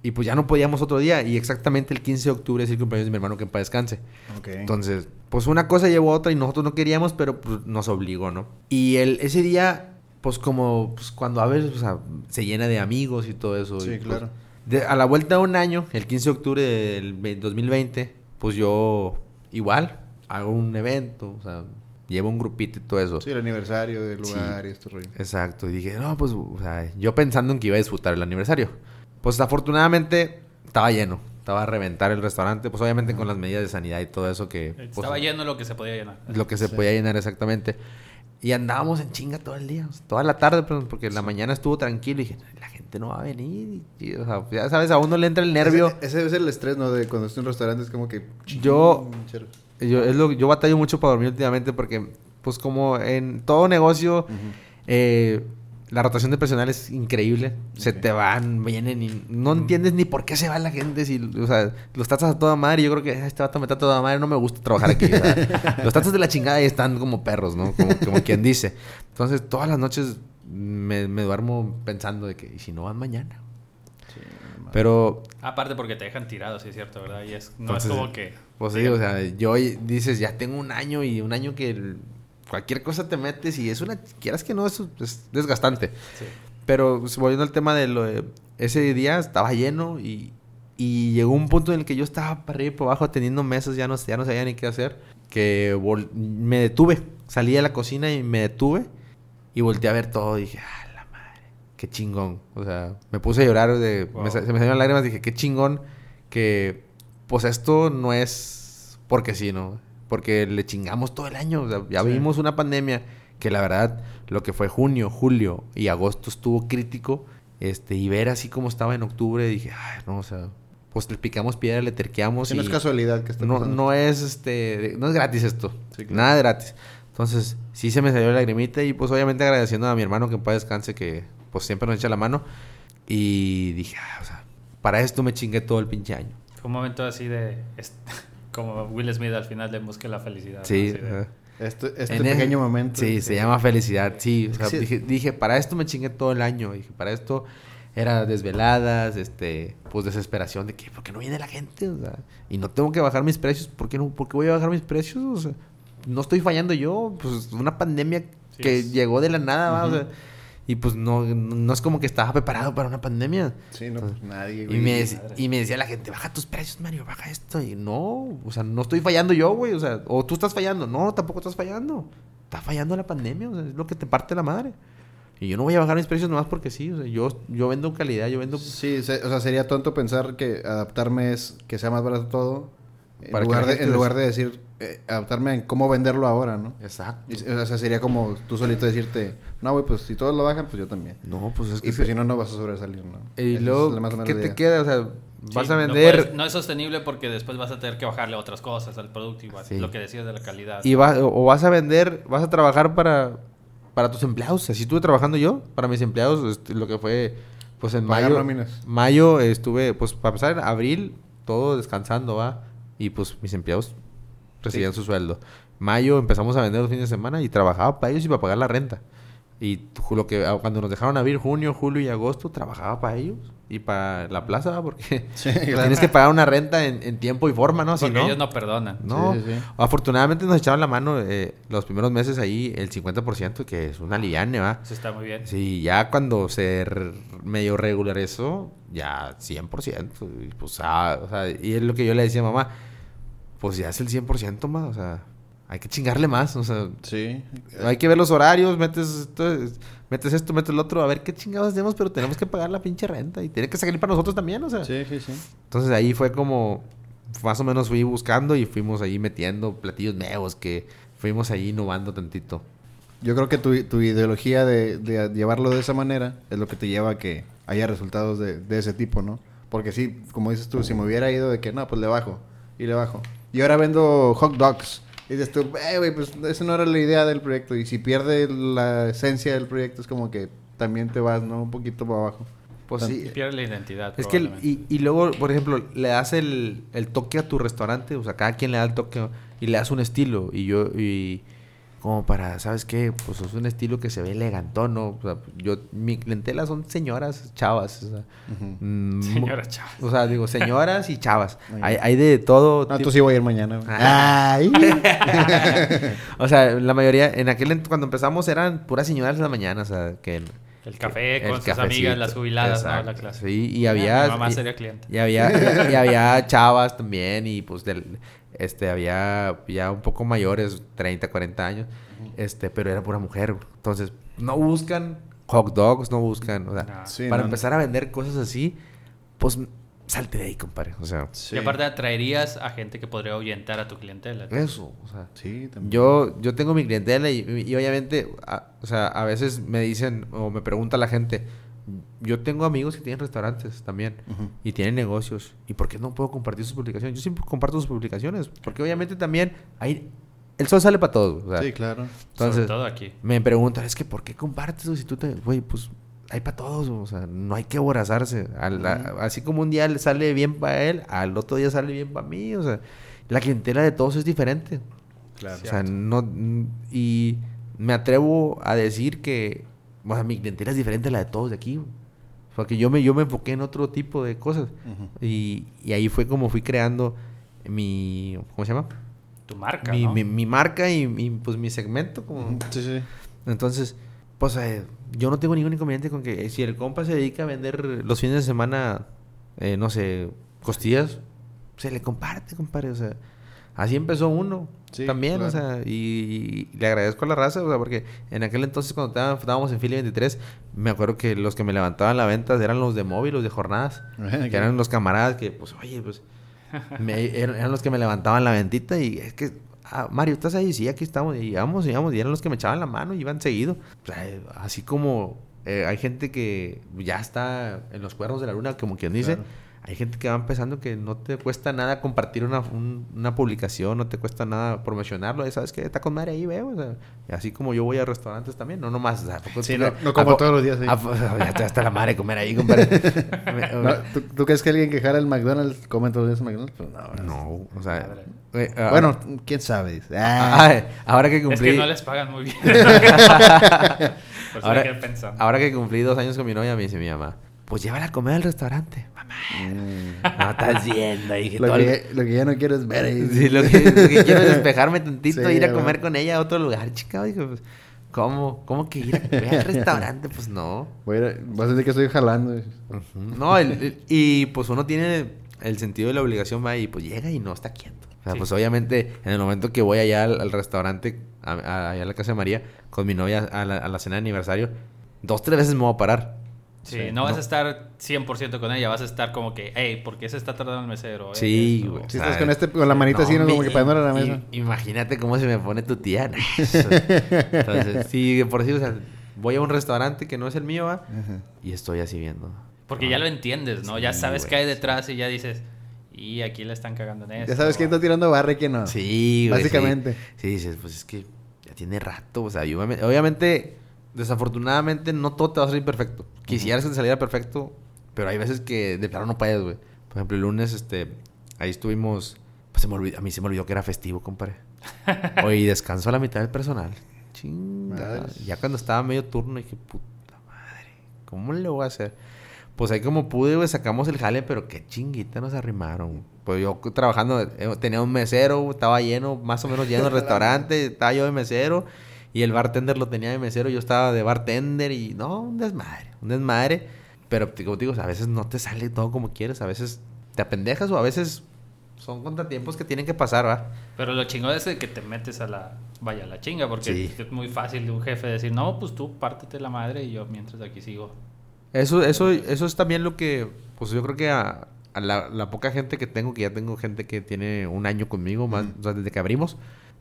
Y pues ya no podíamos otro día. Y exactamente el 15 de octubre es el cumpleaños de mi hermano que en paz descanse. Ok. Entonces, pues una cosa llevó a otra y nosotros no queríamos, pero pues, nos obligó, ¿no? Y el, ese día, pues como pues, cuando a veces o sea, se llena de amigos y todo eso. Sí, y, pues, claro. de- a la vuelta de un año, el 15 de octubre del ve- 2020, pues yo igual hago un evento, o sea, llevo un grupito y todo eso. Sí, el aniversario del Sí. lugar y esto rollo. Exacto. Y dije, no, pues, o sea, yo pensando en que iba a disfrutar el aniversario. Pues afortunadamente estaba lleno. Estaba a reventar el restaurante, pues obviamente con las medidas de sanidad y todo eso que... pues, Estaba lleno lo que se podía llenar. lo que se Sí. podía llenar exactamente. Y andábamos en chinga todo el día, o sea, toda la tarde, porque en la mañana estuvo tranquilo y dije, la gente no va a venir. Y, o sea, ya sabes, a uno le entra el nervio. Ese, ese es el estrés, ¿no? De cuando estás en un restaurante es como que... Yo-. Yo, es lo, yo batallo mucho para dormir últimamente porque, pues como en todo negocio, eh, la rotación de personal es increíble. Se te van, vienen y no entiendes ni por qué se va la gente. Si, o sea, los tratas a toda madre. y Yo creo que "Ah, este vato me trata a toda madre. No me gusta trabajar aquí. los tratas de la chingada y están como perros, ¿no? Como, como quien dice. Entonces, todas las noches me, me duermo pensando de que, ¿y si no van mañana? Sí, Pero Aparte porque te dejan tirado, sí es cierto, ¿verdad? Y es, no Entonces, es como que... Pues sí, o sea, yo dices, ya tengo un año y un año que cualquier cosa te metes y es una, quieras que no, es, es desgastante. Sí. Pero pues, volviendo al tema de lo de ese día, estaba lleno y, y llegó un punto en el que yo estaba para arriba y para abajo atendiendo mesas, ya no, ya no sabía ni qué hacer, que vol- me detuve, salí de la cocina y me detuve y volteé a ver todo y dije, ah, la madre, qué chingón. O sea, me puse a llorar, de, Wow. me se me salieron lágrimas, dije, qué chingón que pues esto no es porque sí, ¿no? Porque le chingamos todo el año. O sea, ya Sí. vivimos una pandemia que la verdad, lo que fue junio, julio y agosto estuvo crítico. Este, y ver así como estaba en octubre, dije, ay, no, o sea, pues le picamos piedra, le terqueamos. Sí, no y es casualidad que esté no, no es este, no es gratis esto. Sí, claro. Nada de gratis. Entonces, sí se me salió la lagrimita y pues obviamente agradeciendo a mi hermano que en paz descanse, que pues siempre nos echa la mano. Y dije, ah, o sea, para esto me chingué todo el pinche año. Fue un momento así de... Como Will Smith al final de Busque la felicidad. ¿no? Sí, ajá. Este, este En pequeño momento. Sí, se llama felicidad. Sí, o sea, Sí. Dije, dije, para esto me chingué todo el año. Dije, para esto era desveladas, este, pues desesperación de que, ¿por qué no viene la gente? O sea, y no tengo que bajar mis precios. ¿Por qué no? ¿Por qué voy a bajar mis precios? O sea, no estoy fallando yo. Pues una pandemia Sí, que es- llegó de la nada, ¿va? O sea, y pues no, no es como que estaba preparado para una pandemia. Sí, no, pues nadie, Y güey. me, dec- madre. y me decía la gente, baja tus precios, Mario, baja esto. Y no, o sea, no estoy fallando yo, güey. O sea, o tú estás fallando. No, tampoco estás fallando. Está fallando la pandemia, o sea, es lo que te parte la madre. Y yo no voy a bajar mis precios nomás porque sí. O sea, yo, yo vendo calidad, yo vendo... Sí, se- o sea, sería tonto pensar que adaptarme es que sea más barato todo. En, lugar de, en lugar de decir, eh, adaptarme en cómo venderlo ahora, ¿no? Exacto. Y, o sea, sería como tú solito decirte, no, güey, pues si todos lo bajan, pues yo también. No, pues es que... Y pues si no, no vas a sobresalir, ¿no? y luego, ¿qué te queda? O sea, Sí, vas a no vender... puedes- No, es sostenible porque después vas a tener que bajarle otras cosas al producto igual. Sí. Lo que decías de la calidad. Y vas, o vas a vender, vas a trabajar para, para tus empleados. Así estuve trabajando yo, para mis empleados, este, lo que fue, pues en Pagar mayo. nóminas. Mayo estuve, pues para empezar, en abril, todo descansando, va. Y pues mis empleados recibían su sueldo. Mayo empezamos a vender los fines de semana y trabajaba para ellos y para pagar la renta. Y lo que ah, cuando nos dejaron abrir junio, julio y agosto, trabajaba para ellos y para la plaza, porque Sí, claro. tienes que pagar una renta en, en tiempo y forma, ¿no? Si porque no, ellos no perdonan. no, Sí, sí, sí. afortunadamente nos echaron la mano eh, los primeros meses ahí el 50%, que es una liane, ¿va? Eso está muy bien. Sí, ya cuando se medio regularizó, ya 100%. Y, pues, ah, o sea, y es lo que yo le decía a mamá, pues ya es el 100% más, o sea, hay que chingarle más, o sea, Sí. hay que ver los horarios, metes esto, metes esto, metes lo otro, a ver qué chingados hacemos, pero tenemos que pagar la pinche renta y tiene que salir para nosotros también, o sea. Sí, sí, sí. Entonces ahí fue como, más o menos fui buscando y fuimos ahí metiendo platillos nuevos que fuimos ahí innovando tantito. Yo creo que tu, tu ideología de, de llevarlo de esa manera es lo que te lleva a que haya resultados de, de ese tipo, ¿no? Porque sí, como dices tú, si me hubiera ido de que no, pues le bajo y le bajo. Y ahora vendo hot dogs Y dices tú, eh, güey, pues esa no era la idea del proyecto. Y si pierde la esencia del proyecto, es como que también te vas, ¿no? Un poquito para abajo. Pues Y sí. pierde la identidad. Es que, el- y, y luego, por ejemplo, le das el, el toque a tu restaurante, o sea, cada quien le da el toque y le das un estilo. Y yo, y como para, ¿sabes qué? Pues es un estilo que se ve elegantón, ¿no? O sea, yo, mi clientela son señoras, chavas, o sea. Mm, Señora Chávez. O sea, digo, señoras y chavas. Hay, hay de todo. No, tipo- tú sí voy a ir mañana. Ay. o sea, la mayoría, en aquel cuando empezamos eran puras señoras de la mañana, o sea, que... El café el con sus cafecito, amigas, las jubiladas, ¿no? La clase. Sí, y había... Mi mamá y- sería cliente. Y había, y había chavas también y pues del, este, había ya un poco mayores, 30, 40 años, este, pero era pura mujer. Entonces, no buscan hot dogs, no buscan, o sea, No. Sí, para no, empezar a vender cosas así, pues salte de ahí, compadre. O sea, Sí. Y aparte atraerías a gente que podría ahuyentar a tu clientela. eso, o sea. Sí, también. Yo, yo tengo mi clientela y, y obviamente, a- o sea, a veces me dicen o me pregunta la gente, yo tengo amigos que tienen restaurantes también y tienen negocios. ¿Y por qué no puedo compartir sus publicaciones? Yo siempre comparto sus publicaciones porque obviamente también hay, el sol sale para todos. o sea, Sí, claro. entonces, Sobre todo aquí. me preguntan, es que ¿por qué compartes güey, si tú te, güey, pues hay para todos, o sea, no hay que aborazarse. Así como un día le sale bien para él, al otro día sale bien para mí, o sea, la clientela de todos es diferente. Claro. O sea, no. Y me atrevo a decir que. O sea, mi clientela es diferente a la de todos de aquí. güey. Porque yo me, yo me enfoqué en otro tipo de cosas. Y, y ahí fue como fui creando mi. ¿Cómo se llama? Tu marca, Mi, ¿no? mi, mi marca y, mi, pues mi segmento. Como... Sí, sí. Entonces, pues eh, yo no tengo ningún inconveniente con que eh, si el compa se dedica a vender los fines de semana, eh, no sé, costillas, se le comparte, compadre. O sea, así empezó uno Sí, también, o sea, y, y le agradezco a la raza, o sea, porque en aquel entonces cuando estábamos en Fili 23, me acuerdo que los que me levantaban la venta eran los de móvil, los de jornadas, que eran los camaradas que, pues, oye, pues, me- eran, eran los que me levantaban la ventita y es que, ah, Mario, ¿estás ahí? Sí, aquí estamos, y íbamos, íbamos, y eran los que me echaban la mano y iban seguido. O sea, así como eh, hay gente que ya está en los cuernos de la luna, como quien dice, Claro. Hay gente que va empezando que no te cuesta nada compartir una, un- una publicación, no te cuesta nada promocionarlo, y sabes que está con madre ahí, veo, o sea, y así como yo voy a restaurantes también, no nomás, o sea, ¿a poco Sí, no, no como todos los días. sí. ya está hasta la madre comer ahí, compadre. No, ¿tú, tú crees que alguien que jala el McDonald's come todos los días McDonald's? Pues no. No, o sea, eh, Bueno, quién sabe. Ah. ah, ahora que Es cumplí, que no les pagan muy bien. Por ahora, pensando. ahora que cumplí dos años con mi novia, me dice mi mamá, pues llévala a comer al restaurante. Mamá, no estás viendo. Dije, Lo que, lo que ya no quiero es ver ahí. Sí, lo que, lo que quiero es despejarme tantito, Sí, ir a comer bueno. con ella a otro lugar, chica. Dije, pues, ¿cómo? ¿Cómo que ir a comer al restaurante? Pues no. Voy a, vas a decir que estoy jalando. No, el- el- y pues uno tiene el sentido de la obligación, va, y pues llega y no está quieto. O sea, Sí. pues obviamente en el momento que voy allá al, al restaurante, a- a- allá a la casa de María, con mi novia a la, a la cena de aniversario, dos, tres veces me voy a parar. Sí, Sí, no vas no. a estar 100% con ella, vas a estar como que, hey, ¿por qué se está tardando el mesero? Sí, güey. Si estás con, este, con la manita así, ¿no? Como me- que pegándola a la mesa. Imagínate cómo se me pone tu tía. Entonces, sí, de por sí, o sea, voy a un restaurante que no es el mío. Y estoy así viendo. Porque ya lo entiendes, ¿no? ya sabes qué hay detrás y ya dices, y aquí le están cagando en esto. Ya sabes quién está tirando barra y quién no. Sí, güey. Básicamente. Sí, Sí, dices, pues es que ya tiene rato. O sea, yo obviamente, desafortunadamente, no todo te va a salir perfecto. Quisieras que te saliera perfecto, pero hay veces que de plano no puedes, güey. Por ejemplo, el lunes, este, ahí estuvimos. Pues se me olvidó, a mí se me olvidó que era festivo, compadre. Hoy descansó la mitad del personal. Chinga. Madres. Ya cuando estaba medio turno dije, puta madre, ¿cómo le voy a hacer? Pues ahí como pude, güey, sacamos el jale, pero qué chinguita nos arrimaron. Pues yo trabajando, eh, tenía un mesero, estaba lleno, más o menos lleno el restaurante, estaba yo de mesero, y el bartender lo tenía de mesero, yo estaba de bartender, y no, un desmadre, un desmadre. Pero como te digo, a veces no te sale todo como quieres, a veces te apendejas o a veces son contratiempos que tienen que pasar, ¿va? Pero lo chingón es que te metes a la, vaya, a la chinga, porque Sí. es muy fácil de un jefe decir, no, pues tú pártete la madre y yo mientras aquí sigo. Eso, eso, eso es también lo que, pues yo creo que a, a la, la poca gente que tengo, que ya tengo gente que tiene un año conmigo, más, o sea, desde que abrimos,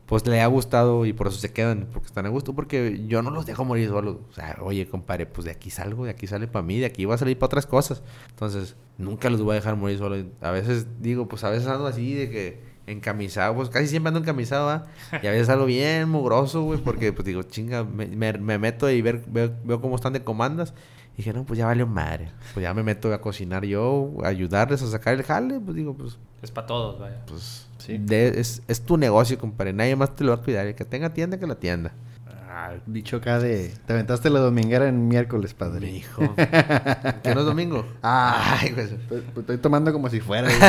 pues le ha gustado y por eso se quedan, porque están a gusto, porque yo no los dejo morir solos. O sea, oye, compadre, pues de aquí salgo, de aquí sale para mí, de aquí va a salir para otras cosas. Entonces, nunca los voy a dejar morir solos. A veces digo, pues a veces ando así de que encamisado, pues casi siempre ando encamisado, ¿va? Y a veces algo bien mugroso, güey, porque pues digo, chinga, me, me- me meto y ver, veo, veo cómo están de comandas. Y dije, no, pues ya valió madre. Pues ya me meto a cocinar yo, a ayudarles a sacar el jale, pues digo, pues, Es para todos, vaya. pues Sí. de- es, es tu negocio, compadre. Nadie más te lo va a cuidar. El que tenga tienda, que la tienda. Ah, dicho acá de... Te aventaste la dominguera en miércoles, padre. Mi hijo. ¿Que no es domingo? Ah, Ay, pues. Estoy, estoy tomando como si fuera.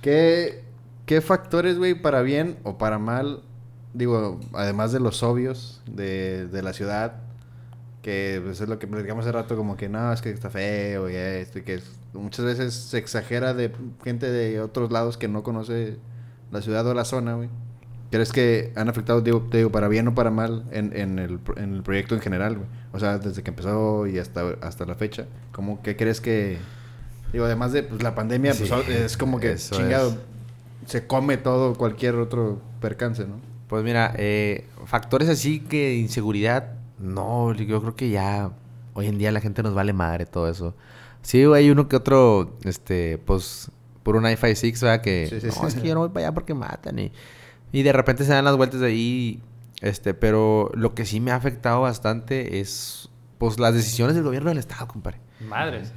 ¿Qué, ¿Qué factores, güey, para bien o para mal? Digo, además de los obvios de, de la ciudad, que pues, es lo que platicamos hace rato, como que no, es que está feo y esto, y que muchas veces se exagera de gente de otros lados que no conoce la ciudad o la zona, güey. ¿Crees que han afectado, digo, digo, para bien o para mal en, en, el, en el proyecto en general, güey? O sea, desde que empezó y hasta, hasta la fecha. ¿Cómo que crees que... Digo, además de pues, la pandemia, Sí, pues es como que chingado. es. Se come todo, cualquier otro percance, ¿no? Pues mira, eh, factores así que inseguridad, no, yo creo que ya hoy en día la gente nos vale madre todo eso. Sí, hay uno que otro, este, pues, por un i5 6, ¿verdad? Que, Sí, sí, no, sí. es que yo no voy para allá porque matan y, y de repente se dan las vueltas de ahí, este, pero lo que sí me ha afectado bastante es, pues, las decisiones del gobierno del Estado, compadre. Madres.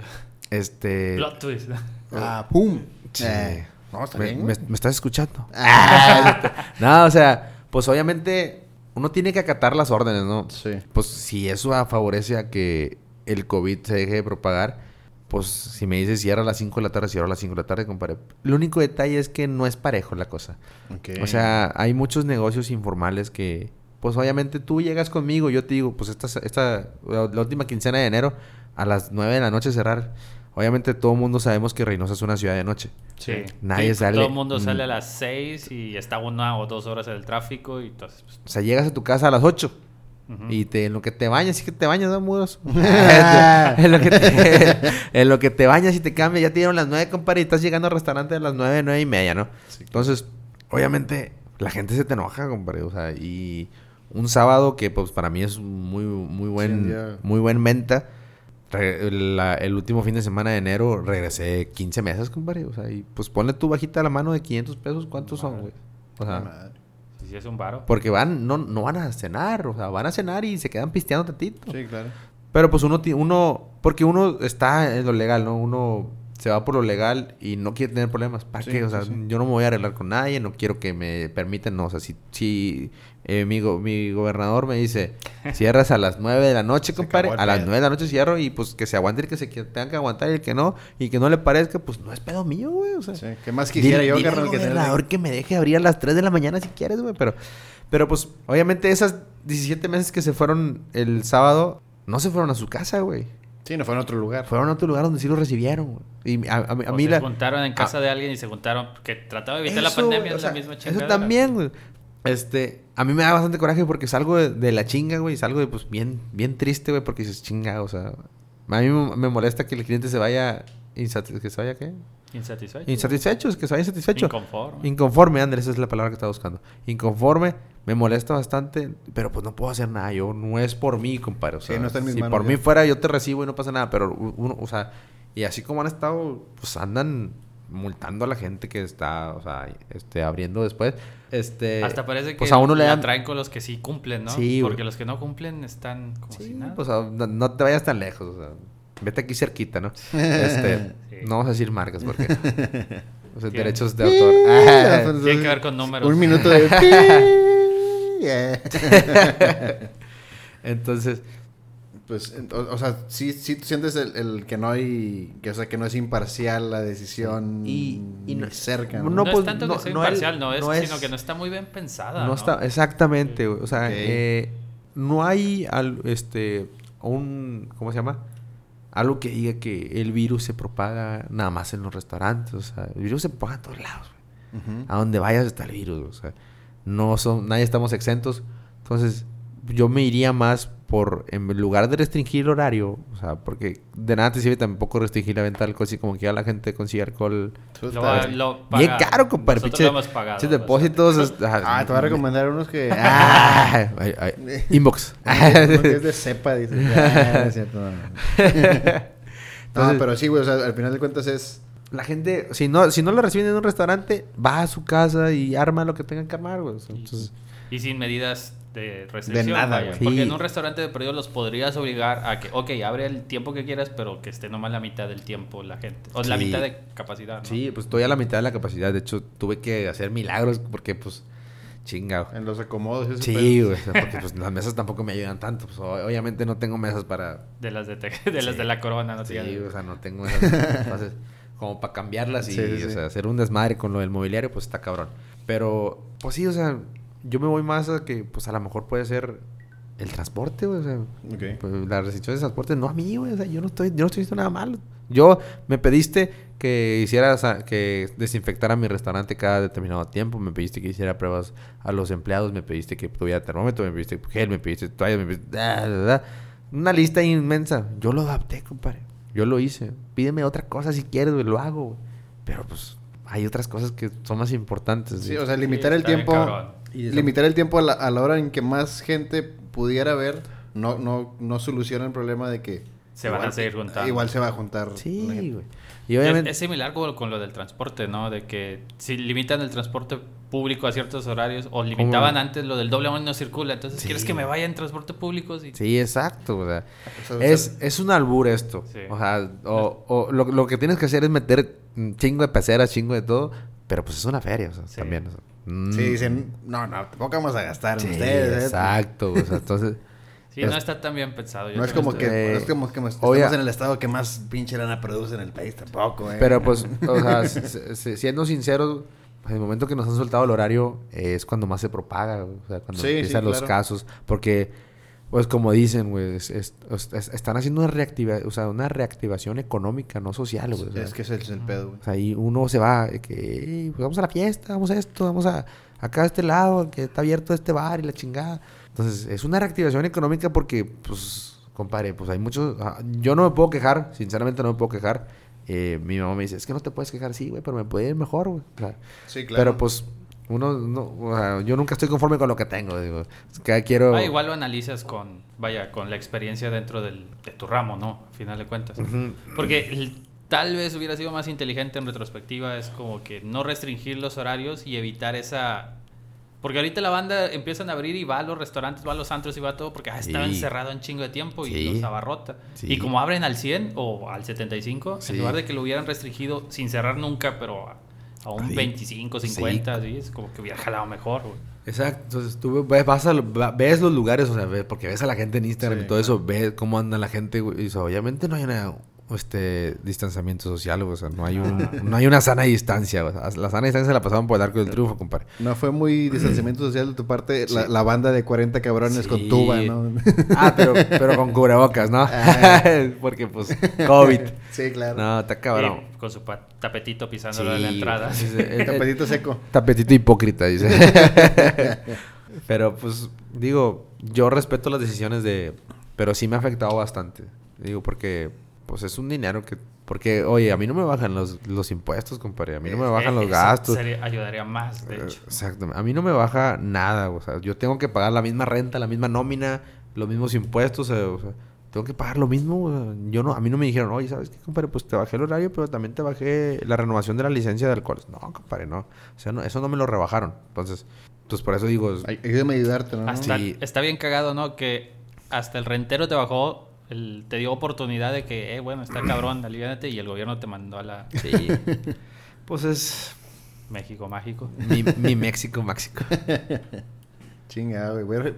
Este... Plot twist. Ah, ¡pum! Sí. Eh, no, está ¿Me, bien, me- estás escuchando? Ah, no, o sea, pues obviamente uno tiene que acatar las órdenes, ¿no? Sí. Pues si eso favorece a que el COVID se deje de propagar, pues si me dices cierra a las 5 de la tarde, cierra a las 5 de la tarde, compadre. El único detalle es que no es parejo la cosa. Ok. O sea, hay muchos negocios informales que, pues obviamente tú llegas conmigo, yo te digo, pues esta, esta la última quincena de enero, a las 9 de la noche cerrar. Obviamente todo el mundo sabemos que Reynosa es una ciudad de noche. Sí. Nadie Sí, sale- Todo el mundo sale a Mm. las 6 y está una o dos horas en el tráfico y entonces... pues, O sea, llegas a tu casa a las 8 ujú. y te, en lo que te bañas, sí que te bañas, ¿no, mudos? en, lo que te, en lo que te bañas y te cambias, ya te dieron las 9, compadre, y estás llegando al restaurante a las 9, 9 y media, ¿no? Sí, Entonces, obviamente, la gente se te enoja, compadre, o sea, y un sábado que, pues, para mí es muy, muy buen, muy buen venta. La- el último fin de semana de enero regresé 15 meses, compadre. O sea, y pues ponle tu bajita a la mano de 500 pesos. ¿Cuántos son, güey? O sea, Madre. Sí, es un varo. porque van, no, no van a cenar, o sea, van a cenar y se quedan pisteando tantito. Sí, claro. Pero pues uno, uno, porque uno está en lo legal, ¿no? Uno se va por lo legal y no quiere tener problemas. ¿Para Sí, qué? O sea, sí. yo no me voy a arreglar con nadie, no quiero que me permitan, no. O sea, si, si eh, mi, go- mi gobernador me dice, cierras a las 9 de la noche, compadre, a las pedo. 9 de la noche cierro y pues que se aguante el que se que tenga que aguantar y el que no, y que no le parezca, pues no es pedo mío, güey. O sea. ¿Qué más quisiera Dile- yo, dile al que gobernador que me deje abrir a las 3 de la mañana si quieres, güey. Pero, pero pues, obviamente, esas 17 meses que se fueron el sábado, no se fueron a su casa, güey. Sí, no fue en otro lugar. Fueron a otro lugar donde sí lo recibieron, güey. Y a, a- a O mí se la. juntaron en casa Ah. de alguien y se juntaron porque trataba de evitar la pandemia, o la misma Eso también, güey. Este, a mí me da bastante coraje porque salgo de, de la chinga, güey. Salgo de, pues, bien, bien triste, güey, porque dices, chinga, o sea. A mí me molesta que el cliente se vaya. Insat- ¿Que se vaya qué? Insatisfecho. Insatisfecho, es que se vaya insatisfecho. Inconforme. Inconforme, Andrés, esa es la palabra que estaba buscando. Inconforme, me molesta bastante, pero pues no puedo hacer nada. Yo no es por mí, compadre. O Sí, sea, no está en mis si manos por ya. mí fuera, yo te recibo y no pasa nada. Pero uno, o sea, y así como han estado, pues andan multando a la gente que está, o sea, este, abriendo después. Este, Hasta parece que pues a uno le dan. traen con los que sí cumplen, ¿no? Sí, güey. Porque los que no cumplen están como si Sí, nada. pues a- no, no te vayas tan lejos, o sea, vete aquí cerquita, ¿no? Este, Sí. no vamos a decir marcas porque, o sea, derechos de autor. Ah, Tiene que ver con números. Un minuto de... Yeah. Entonces, Pues, o, o sea, sí, sí tú sientes el, el que no hay... Que, o sea, que no es imparcial la decisión Y- y no- cerca, ¿no? no, No, pues, es tanto no- que sea no imparcial, el- no es, no es- sino que no está muy bien pensada. No, No, está, exactamente. O sea, eh, no hay al, este, un, ¿cómo se llama? Algo que diga que el virus se propaga nada más en los restaurantes. O sea, el virus se propaga en todos lados. A donde vayas está el virus, o sea, no son, nadie estamos exentos. Entonces, yo me iría más por, en lugar de restringir el horario, o sea, porque de nada te sirve tampoco restringir la venta de alcohol, si como que ya la gente consigue alcohol. Lo, lo Bien caro, compadre, pinche- lo hemos pagado. pinches depósitos. este, Ah, te voy a recomendar unos que... Ah, ay, ay, inbox. Uno que es de cepa, dices. Ah, es cierto, no. No, pero sí, güey, o sea, al final de cuentas es... la gente, si no, si no lo reciben en un restaurante, va a su casa y arma lo que tengan que armar, güey. O sea, entonces, Y sin medidas de restricción. nada, vaya. güey. Porque Sí. en un restaurante de periodo los podrías obligar a que, ok, abre el tiempo que quieras, pero que esté nomás la mitad del tiempo la gente. O la mitad de capacidad. ¿no? sí, pues estoy a la mitad de la capacidad. De hecho, tuve que hacer milagros porque, pues, chinga. güey. En los acomodos. y ese Sí, güey. o sea, porque pues las mesas tampoco me ayudan tanto. Pues, obviamente no tengo mesas para. De las de, te- de, las Sí. de la corona, no Sí, o sea, no tengo esas. entonces, como para cambiarlas y Sí, sí, o sí. sea, hacer un desmadre con lo del mobiliario, pues está cabrón. Pero, pues sí, o sea, yo me voy más a que, pues a lo mejor puede ser el transporte, güey. O sea, Ok. pues, la restricción de transporte, no a mí, güey. O sea, yo no estoy, yo no estoy haciendo nada malo. Yo me pediste que hiciera, sa- que desinfectara mi restaurante cada determinado tiempo. Me pediste que hiciera pruebas a los empleados. Me pediste que tuviera termómetro. Me pediste gel. Me pediste toalla. Me pediste... da, da, da. Una lista inmensa. Yo lo adapté, compadre. Yo lo hice. Pídeme otra cosa si quieres, güey. Lo hago, güey. Pero pues hay otras cosas que son más importantes. Sí, o sea, Sí, limitar el tiempo. cabrón. Y Limitar el tiempo a la, a la hora en que más gente pudiera ver. No, no, no soluciona el problema de que. Se van a seguir juntando. Igual se va a juntar. Sí, güey. Y Es, obviamente... es similar con, con lo del transporte, ¿no? De que si limitan el transporte público a ciertos horarios, o limitaban antes lo del doble aún no circula, entonces Sí. ¿quieres que me vaya en transporte público? Sí. Sí, exacto. O sea, O sea, es, es un albur esto. Sí. O sea, o, o lo, lo que tienes que hacer es meter chingo de peceras, chingo de todo. Pero pues es una feria, o sea, Sí. también. Mm, Sí, dicen, no, no, tampoco vamos a gastar en sí, ustedes. ¿eh? exacto. O sea, entonces, Sí, Es- no está tan bien pensado. yo No es como que, estoy- Eh, no es como que estamos obvia- en el estado que más pinche lana produce en el país tampoco, eh. pero pues, o sea, siendo sinceros, pues, el momento que nos han soltado el horario eh, es cuando más se propaga, o sea, cuando Sí, sí, empiezan los claro. casos. Porque, pues como dicen, güey, es- es- es- están haciendo una, reactiva, o sea, una reactivación económica, no social, güey. es que es el pedo, güey. O sea, ahí uno se va, que "Ey, pues vamos a la fiesta, vamos a esto, vamos a acá a este lado, que está abierto este bar y la chingada. Entonces, es una reactivación económica porque, pues, compadre, pues hay muchos... ah, Yo no me puedo quejar, sinceramente no me puedo quejar. Eh, mi mamá me dice, es que no te puedes quejar, sí, güey, pero me puede ir mejor, güey. O sea, Sí, claro. Pero, pues, uno, no, o sea, yo nunca estoy conforme con lo que tengo, digo. Cada quiero... Ah, igual lo analizas con, vaya, con la experiencia dentro del, de tu ramo, ¿no? A final de cuentas. Porque el- tal vez hubiera sido más inteligente en retrospectiva, es como que no restringir los horarios y evitar esa... Porque ahorita la banda empiezan a abrir y va a los restaurantes, va a los antros y va a todo porque ah, estaba Sí. encerrado un chingo de tiempo y Sí. los abarrota. Sí. Y como abren al 100 o al 75, Sí. en lugar de que lo hubieran restringido sin cerrar nunca, pero a, un Sí. 25, 50, ¿sí? es como que hubiera jalado mejor, güey. Exacto, entonces tú ves, vas a, ves los lugares, o sea, ves- porque ves a la gente en Instagram Sí, y todo eso, ves cómo anda la gente, güey, y o sea, obviamente no hay una, este, distanciamiento social, güey, o sea, no hay, un, no hay una sana distancia, güey, la sana distancia se la pasaban por el arco del triunfo, compadre. No fue muy distanciamiento social de tu parte la, la banda de 40 cabrones Sí. con tuba, ¿no? Ah, pero, pero con cubrebocas, ¿no? Porque, pues, COVID. sí, claro. No, está cabrón. Con su pa- tapetito Sí, pisándolo en la entrada. sí, sí, el- Tapetito seco. Tapetito hipócrita, dice. pero pues, digo, yo respeto las decisiones de... Pero sí me ha afectado bastante. Digo, porque pues es un dinero que... Porque, oye, a mí no me bajan los, los impuestos, compadre. A mí no me bajan los Eso gastos. sería- ayudaría más, de Eh, hecho. Exacto. A mí no me baja nada. O sea, yo tengo que pagar la misma renta, la misma nómina, los mismos impuestos. eh, o sea, tengo que pagar lo mismo. yo no, a mí no me dijeron, oye, ¿sabes qué, compadre? Pues te bajé el horario, pero también te bajé la renovación de la licencia de alcohol. No, compadre, no. O sea, no, eso no me lo rebajaron. Entonces, pues por eso digo... Ay- Ayúdame a ayudarte, ¿no? Hasta- Sí. Está bien cagado, ¿no? Que hasta el rentero te bajó, el- te dio oportunidad de que, eh, bueno, está cabrón, aliviánate, y el gobierno te mandó a la Sí. pues es México mágico. mi, mi México, México. Chinga,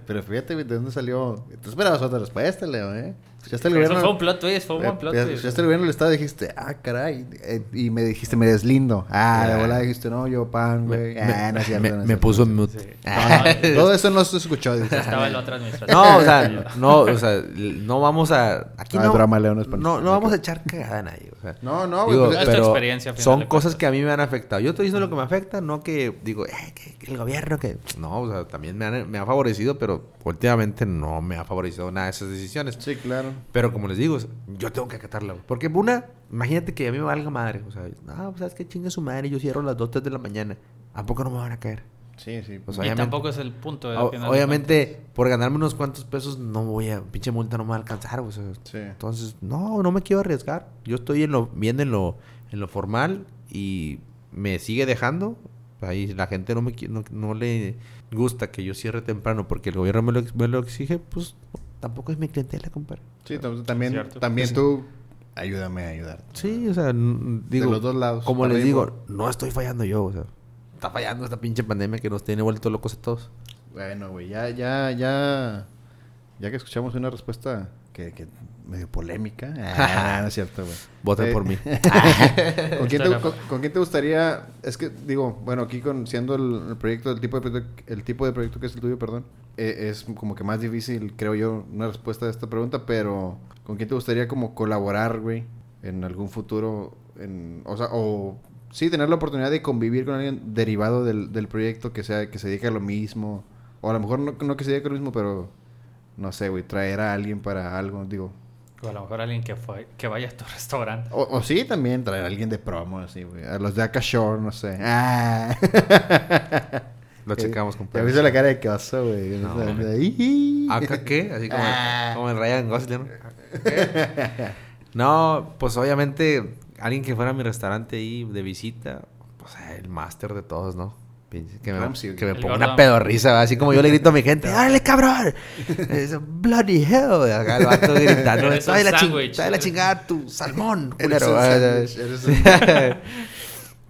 Pero fíjate, ¿de dónde salió? Tú esperabas otra respuesta, Leo, ¿eh? Escuchaste el Eso gobierno. fue un plot twist, fue un buen Eh, plot ya- twist. Escuchaste el gobierno del estado y dijiste, ah, caray. eh, y me dijiste, me deslindo. Ah, de Ah. volada dijiste, no, yo pan, güey. Me, Ah, no me- no me puso en mute. Sí. Ah. No, no, Todo eso no se escuchó. dice. Estaba el otro administrativo. No, o sea, no, o sea, no vamos a... Aquí No, Leo, no es no, no vamos a echar cagada a nadie, o sea. No, no, güey. Digo, pues, es tu pero experiencia, son cosas que a mí me han afectado. Yo estoy diciendo lo que me afecta, no que digo, eh, que, que el gobierno, que... No, o sea, también me, han- me ha favorecido, pero últimamente no me ha favorecido nada de esas decisiones. Sí, claro. Pero como les digo, yo tengo que acatarla. güey. Porque una, imagínate que a mí me valga madre. O sea, no, pues sabes que chinga su madre, yo cierro a las 2, 3 de la mañana. ¿A poco no me van a caer? Sí, sí. Pues y tampoco es el punto. O- de obviamente, por ganarme unos cuantos pesos, no voy a, pinche multa no me va a alcanzar. o sea, Sí. Entonces, no, no me quiero arriesgar. Yo estoy en lo, bien en lo, en lo formal y me sigue dejando. Ahí la gente no me no, no le gusta que yo cierre temprano porque el gobierno me lo, me lo exige, pues tampoco es mi clientela, compadre. Sí, tam- también, Cierto. también tú ayúdame a ayudar. Sí, o sea, digo, los dos lados, como les digo, no estoy fallando yo, o sea, está fallando esta pinche pandemia que nos tiene vueltos locos a todos. Bueno, güey, ya, ya, ya, ya que escuchamos una respuesta que, que medio polémica. Ah, no es cierto, güey. Voten Eh, por mí. ¿Con quién, Estoy te, de con, con quién te gustaría? Es que, digo, bueno, aquí con, siendo el, el proyecto, el tipo, de proyecto, el tipo de proyecto que es el tuyo, perdón, eh, es como que más difícil, creo yo, una respuesta a esta pregunta, pero ¿con quién te gustaría como colaborar, güey, en algún futuro? En, o sea, o sí, tener la oportunidad de convivir con alguien derivado del, del proyecto que sea que se dedique a lo mismo, o a lo mejor no, no que se dedique a lo mismo, pero no sé, güey, traer a alguien para algo, digo. O a lo mejor alguien que, fue, que vaya a tu restaurante. O, o sí, también traer a alguien de promo, así, güey. A los de Akashore, no sé. Ah. Lo checamos, Ya compadre. viste la cara de caso, güey. No, O sea, güey. ahí. ¿Acá qué? Así como, Ah. como el Ryan Gosling. ¿no? No, pues obviamente alguien que fuera a mi restaurante ahí de visita, pues el máster de todos, ¿no? Que me, Ramsey. que me ponga gordo. una pedorrisa, así como yo le grito a mi gente, ¡Dale, cabrón! Es bloody hell. Acá el vato gritando, ¡Trae la, ching- la chingada tu salmón, Eres culero!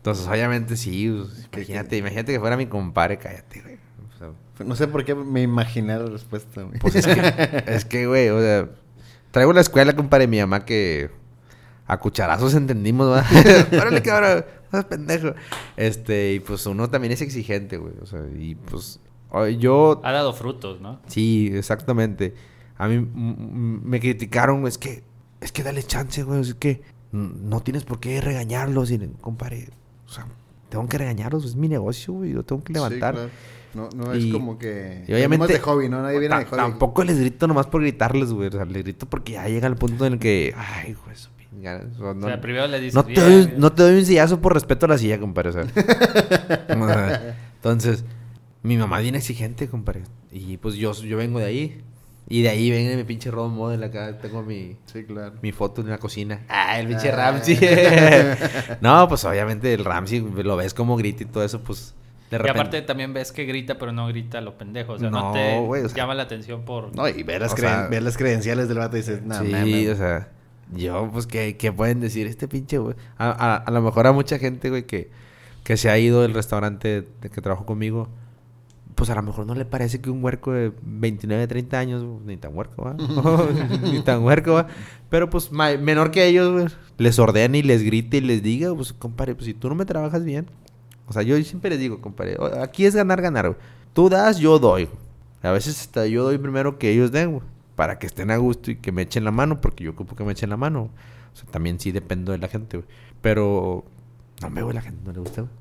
Entonces, obviamente, sí. pues, Imagínate, imagínate que fuera mi compadre, cállate, güey. O sea, No sé por qué me imaginé la respuesta, güey. Pues es que, es que, güey, o sea, traigo la escuela, compadre, mi mamá que a cucharazos entendimos, ¿va? Órale, cabrón, no seas pendejo. Este, y pues uno también es exigente, güey, o sea, y pues yo, Ha dado frutos, ¿no? sí, exactamente. A mí me criticaron, es que, es que dale chance, güey, es que no tienes por qué regañarlos, y, compadre, o sea, tengo que regañarlos, es mi negocio, güey, yo tengo que levantar. Sí, claro. No, no es Y- como que... y obviamente- de hobby, ¿no? Nadie viene de hobby. Tampoco les grito nomás por gritarles, güey. O sea, les grito porque ya llega el punto en el que. Ay, güey, su pinga. o sea, no, o sea, primero le dices... no te "Bien, doy, bien". no te doy un sillazo por respeto a la silla, compadre. O sea, entonces, mi mamá es bien exigente, compadre. Y pues yo, yo vengo de ahí. Y de ahí viene mi pinche role model acá. Tengo mi, Sí, claro. mi foto en la cocina. Ah, el pinche Ah. Ramsey. no, pues obviamente el Ramsey lo ves como grita y todo eso, pues. De Y repente. aparte también ves que grita, pero no grita lo pendejo. O sea, no, No, te güey, o sea- llama la atención por... No, y ver las, O creen- sea- ver las credenciales del vato y dices, no, sí, o sea, yo, pues, ¿qué, qué pueden decir? Este pinche, güey. A, a, a lo mejor a mucha gente, güey, que, que se ha ido del restaurante de que trabajó conmigo, pues a lo mejor no le parece que un huerco de 29, 30 años, ni tan huerco, ¿va? ni tan huerco, ¿va? Pero, pues, menor que ellos, güey, les ordene y les grite y les diga, pues, compadre, pues, si tú no me trabajas bien. O sea, yo siempre les digo, compadre, aquí es ganar, ganar, güey. Tú das, yo doy. A veces hasta yo doy primero que ellos den, güey. Para que estén a gusto y que me echen la mano, porque yo ocupo que me echen la mano. O sea, también sí dependo de la gente, güey. Pero, no me güey, la gente no le gusta, güey.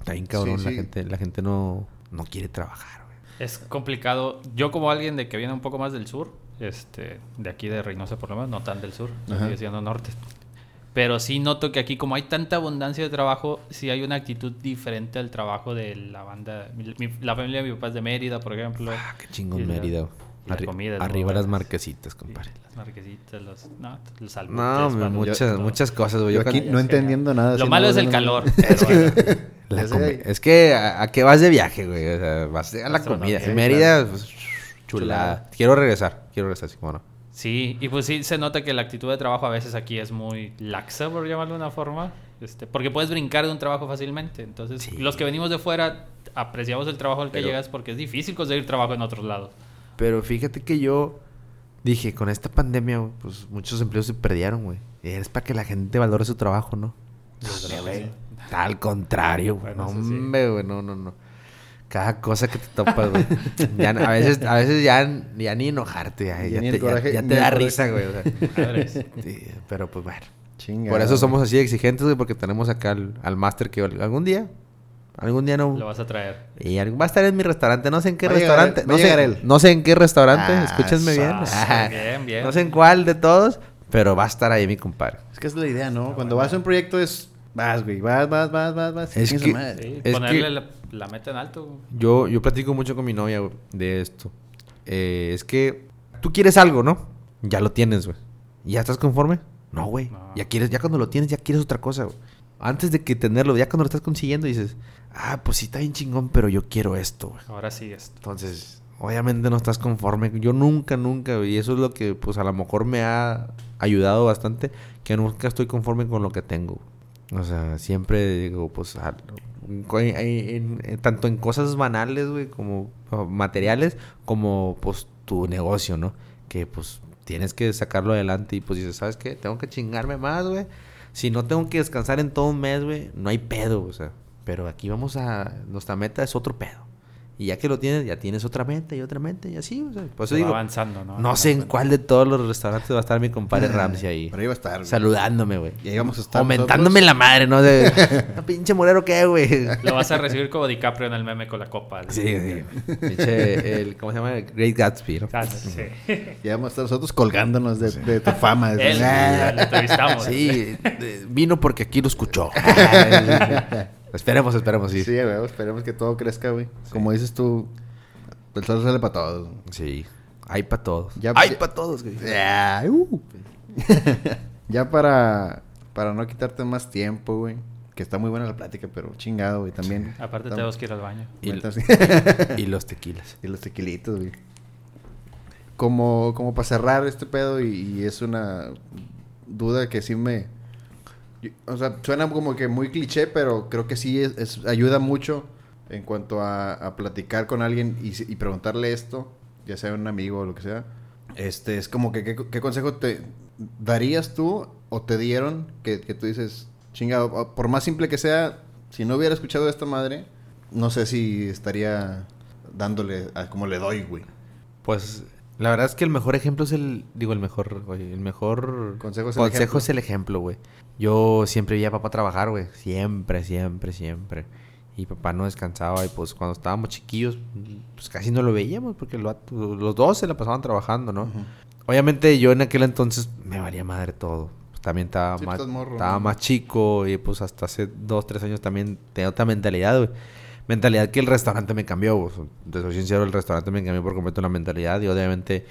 Está bien cabrón, Sí, la gente, la gente no, no quiere trabajar, güey. Es complicado. Yo como alguien de que viene un poco más del sur, este, de aquí de Reynosa por lo menos, no tan del sur, sigue siendo norte. Pero sí noto que aquí como hay tanta abundancia de trabajo, sí hay una actitud diferente al trabajo de la banda. Mi- mi- la familia de mi papá es de Mérida, por ejemplo. Ah, qué chingón la- Mérida, güey. y la Arri- comida arriba las marquesitas, Sí, compadre. las marquesitas, los, no, los No, muchas, muchas cosas, güey. Yo aquí no entendiendo nada. Lo malo es el calor. bueno. La Es que, ¿a, a qué vas de viaje, güey? O sea, vas a la comida. En Mérida, pues, chulada. Quiero regresar, quiero regresar, así como no. Sí, y pues sí se nota que la actitud de trabajo a veces aquí es muy laxa, por llamarlo de una forma. Este, porque puedes brincar de un trabajo fácilmente. Entonces, Sí. los que venimos de fuera apreciamos el trabajo al que Pero- llegas porque es difícil conseguir trabajo en otros lados. Pero fíjate que yo dije, con esta pandemia, pues muchos empleos se perdieron, güey. Y es para que la gente valore su trabajo, ¿no? Al contrario, güey. Bueno, no, sí. hombre, güey, no, no, no. Cada cosa que te topas, güey. Ya a veces, a veces ya, ya ni enojarte, ya, Ya ya ni te, el ya- coraje- ya ni te el da risa, güey. o sea. Madres. Sí, pero pues bueno. Por eso somos así exigentes, güey, porque tenemos acá al, al máster que algún día, algún día no... Lo vas a traer. Y algún- va a estar en mi restaurante, no sé en qué Va a llegar restaurante, no sé, llegar él. no sé en qué restaurante, Ah, escúchenme bien. sos. Ajá. Bien, bien. No sé en cuál de todos, pero va a estar ahí mi compadre. Es que es la idea, ¿no? Cuando vas a un proyecto es... Vas, güey. Vas, vas, vas, vas, vas. Es que- madre. Sí, Es ponerle que- la, la meta en alto. güey. Yo, yo platico mucho con mi novia güey, de esto. Eh, es que tú quieres algo, ¿no? Ya lo tienes, güey. ¿Ya estás conforme? No, güey. No. Ya quieres, ya cuando lo tienes, ya quieres otra cosa, güey. Antes de que tenerlo, ya cuando lo estás consiguiendo, dices, ah, pues sí está bien chingón, pero yo quiero esto, güey. Ahora sí esto. Entonces, obviamente no estás conforme. Yo nunca, nunca, y eso es lo que, pues a lo mejor me ha ayudado bastante, que nunca estoy conforme con lo que tengo. O sea, siempre digo, pues, en- en- tanto en cosas banales, güey, como materiales, como, pues, tu negocio, ¿no? Que, pues, tienes que sacarlo adelante y, pues, dices, ¿sabes qué? Tengo que chingarme más, güey. Si no tengo que descansar en todo un mes, güey, no hay pedo, o sea. Pero aquí vamos a... Nuestra meta es otro pedo. Y ya que lo tienes, ya tienes otra meta y otra meta y así, o sea. Por eso Se digo, avanzando, ¿no? no sé en cuál de todos los restaurantes va a estar mi compadre Ramsey ahí. Pero ahí va a estar. Saludándome, güey. Y ahí vamos a estar Aumentándome la madre, ¿no? De, "Ah, pinche morero, ¿qué, güey? Lo vas a recibir como DiCaprio en el meme con la copa. Sí, sí. Pinche, el, ¿cómo se llama? El Great Gatsby, ¿no? Ah, sí. Ya vamos a estar nosotros colgándonos de, de tu fama. de- Él, ya lo entrevistamos. Sí, vino porque aquí lo escuchó. esperemos, esperemos, sí. Sí, güey, esperemos que todo crezca, güey. Como dices tú, el sol sale para todos. Sí. Hay para todos. Ya- Hay para todos, güey. Ya, uh. ya para, para no quitarte más tiempo, güey. Que está muy buena la plática, pero chingado, güey, también. Aparte Tam- tenemos que ir al baño. Y, los tequilas. y los tequilitos, güey. Como, como para cerrar este pedo, y, y es una duda que sí me... O sea, suena como que muy cliché, pero creo que sí es, ayuda mucho en cuanto a, a platicar con alguien y, y preguntarle esto, ya sea un amigo o lo que sea. Este, es como que, ¿qué, consejo te darías tú o te dieron que, que tú dices, chingado, por más simple que sea, si no hubiera escuchado esta madre, no sé si estaría dándole a como le doy, güey. Pues la verdad es que el mejor ejemplo es el, digo, el mejor, güey, el mejor Consejo es el consejo ejemplo. es el ejemplo, güey. Yo siempre vi a papá trabajar, güey, siempre, siempre, siempre. Y papá no descansaba y pues cuando estábamos chiquillos, pues casi no lo veíamos porque los dos se la pasaban trabajando, ¿no? Obviamente yo en aquel entonces me valía madre todo. Pues, también estaba, Sí, más, morro, estaba ¿no? más chico y pues hasta hace dos, tres años también tenía otra mentalidad, güey. Mentalidad que el restaurante me cambió, güey. Te soy sincero, el restaurante me cambió por completo la mentalidad y obviamente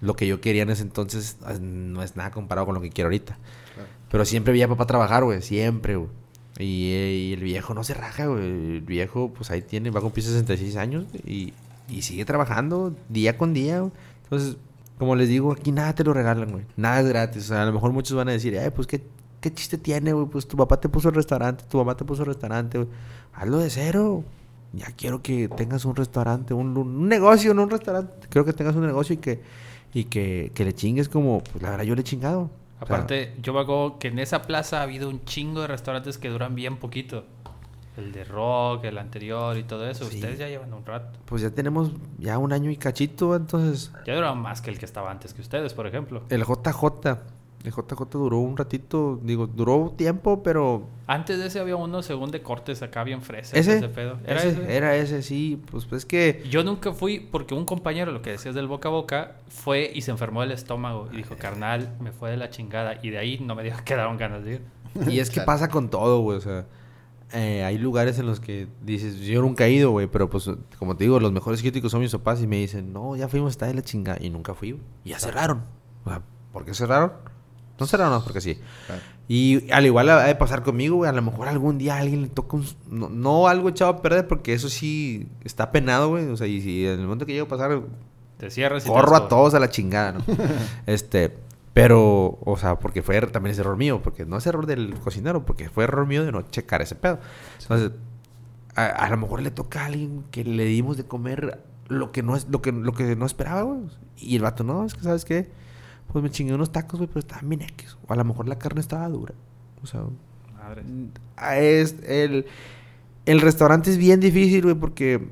lo que yo quería en ese entonces eh, no es nada comparado con lo que quiero ahorita. Claro. Pero siempre vi a papá trabajar, güey, siempre, güey. Y, y el viejo no se raja, güey. El viejo, pues ahí tiene, va a cumplir 66 años y, y sigue trabajando día con día, güey. Entonces, como les digo, aquí nada te lo regalan, güey. Nada es gratis. O sea, a lo mejor muchos van a decir, ay, pues qué, qué chiste tiene, güey. Pues tu papá te puso el restaurante, tu mamá te puso el restaurante, güey. Hazlo de cero. Ya quiero que tengas un restaurante, un, un negocio, no un restaurante. Quiero que tengas un negocio y que, y que, que le chingues como, pues la verdad, yo le he chingado. O sea, Aparte, yo me acuerdo que en esa plaza ha habido un chingo de restaurantes que duran bien poquito. El de rock, el anterior y todo eso. Sí. Ustedes ya llevan un rato. pues ya tenemos ya un año y cachito, entonces Ya duran más que el que estaba antes que ustedes, por ejemplo. el JJ, el JJ duró un ratito, digo, duró tiempo, pero Antes de ese había uno según de cortes acá bien fresas. ese, ese pedo. ¿Era ese, ese? era ese, sí, pues es que Yo nunca fui porque un compañero, lo que decías del boca a boca, fue y se enfermó del estómago y dijo, carnal, me fue de la chingada. Y de ahí no me dijo que quedaron ganas de ir. y es que Claro. pasa con todo, güey, o sea, eh, hay lugares en los que dices, yo nunca he ido, güey, pero pues como te digo, los mejores críticos son mis papás y me dicen, "No, ya fuimos hasta de la chingada" y nunca fui, güey. Y ya cerraron. O sea, ¿por qué cerraron? No cerraron, no, porque sí. Claro. Y al igual ha de pasar conmigo, güey. A lo mejor algún día a alguien le toca un... No, no algo echado a perder, porque eso sí está penado, güey. O sea, y si en el momento que llegue a pasar, Te cierras y corro a todos a la chingada, ¿no? este... Pero, o sea, porque fue también es error mío, porque no es error del cocinero, porque fue error mío de no checar ese pedo. Entonces, a, a lo mejor le toca a alguien que le dimos de comer lo que no es lo que lo que no esperaba, güey. Y el vato, no, es que sabes qué, pues me chingué unos tacos, güey, pero estaban bien X. O a lo mejor la carne estaba dura. O sea, Madre. ah, es el el restaurante es bien difícil, güey, porque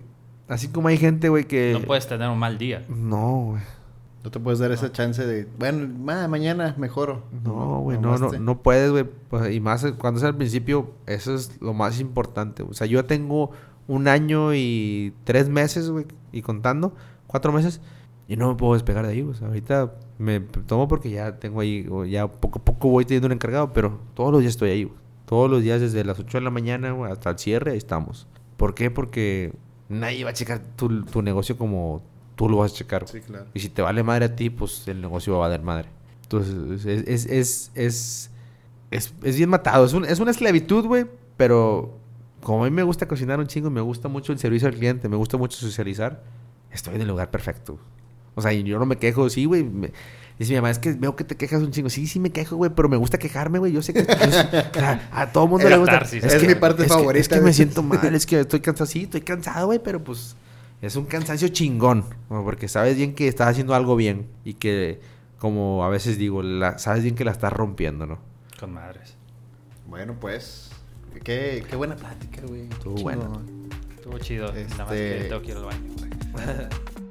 así como hay gente, güey, que No puedes tener un mal día. No, güey. No te puedes dar esa chance de, bueno, ma, mañana mejoro. No, güey, no, no, no puedes, güey. Pues, y más cuando es al principio, eso es lo más importante. O sea, yo tengo un año y tres meses, güey, y contando, cuatro meses, y no me puedo despegar de ahí, güey. O sea, ahorita me tomo porque ya tengo ahí, o ya poco a poco voy teniendo un encargado, pero todos los días estoy ahí, güey. Todos los días desde las 8 de la mañana, güey, hasta el cierre, ahí estamos. ¿Por qué? Porque nadie va a checar tu, tu negocio como tú lo vas a checar. güey. Sí, claro. Y si te vale madre a ti, pues el negocio va a valer madre. Entonces, es, es, es, es, es, es bien matado. Es, un- es una esclavitud, güey, pero como a mí me gusta cocinar un chingo, me gusta mucho el servicio al cliente, me gusta mucho socializar, estoy en el lugar perfecto. O sea, y yo no me quejo, sí, güey. me- Dice mi mamá, es que veo que te quejas un chingo. Sí, sí me quejo, güey, pero me gusta quejarme, güey. Yo sé que... yo sé- o sea, a todo mundo le gusta. Es mi parte es que- favorita, es que me siento mal, es que estoy cansado. Sí, estoy cansado, güey, pero pues... Es un cansancio chingón, ¿no? porque sabes bien que estás haciendo algo bien y que, como a veces digo, la- sabes bien que la estás rompiendo, ¿no? Con madres. Bueno, pues. Qué, qué buena plática, güey. Estuvo buena. Estuvo chido. Nada más Este- que tengo que ir al baño, güey.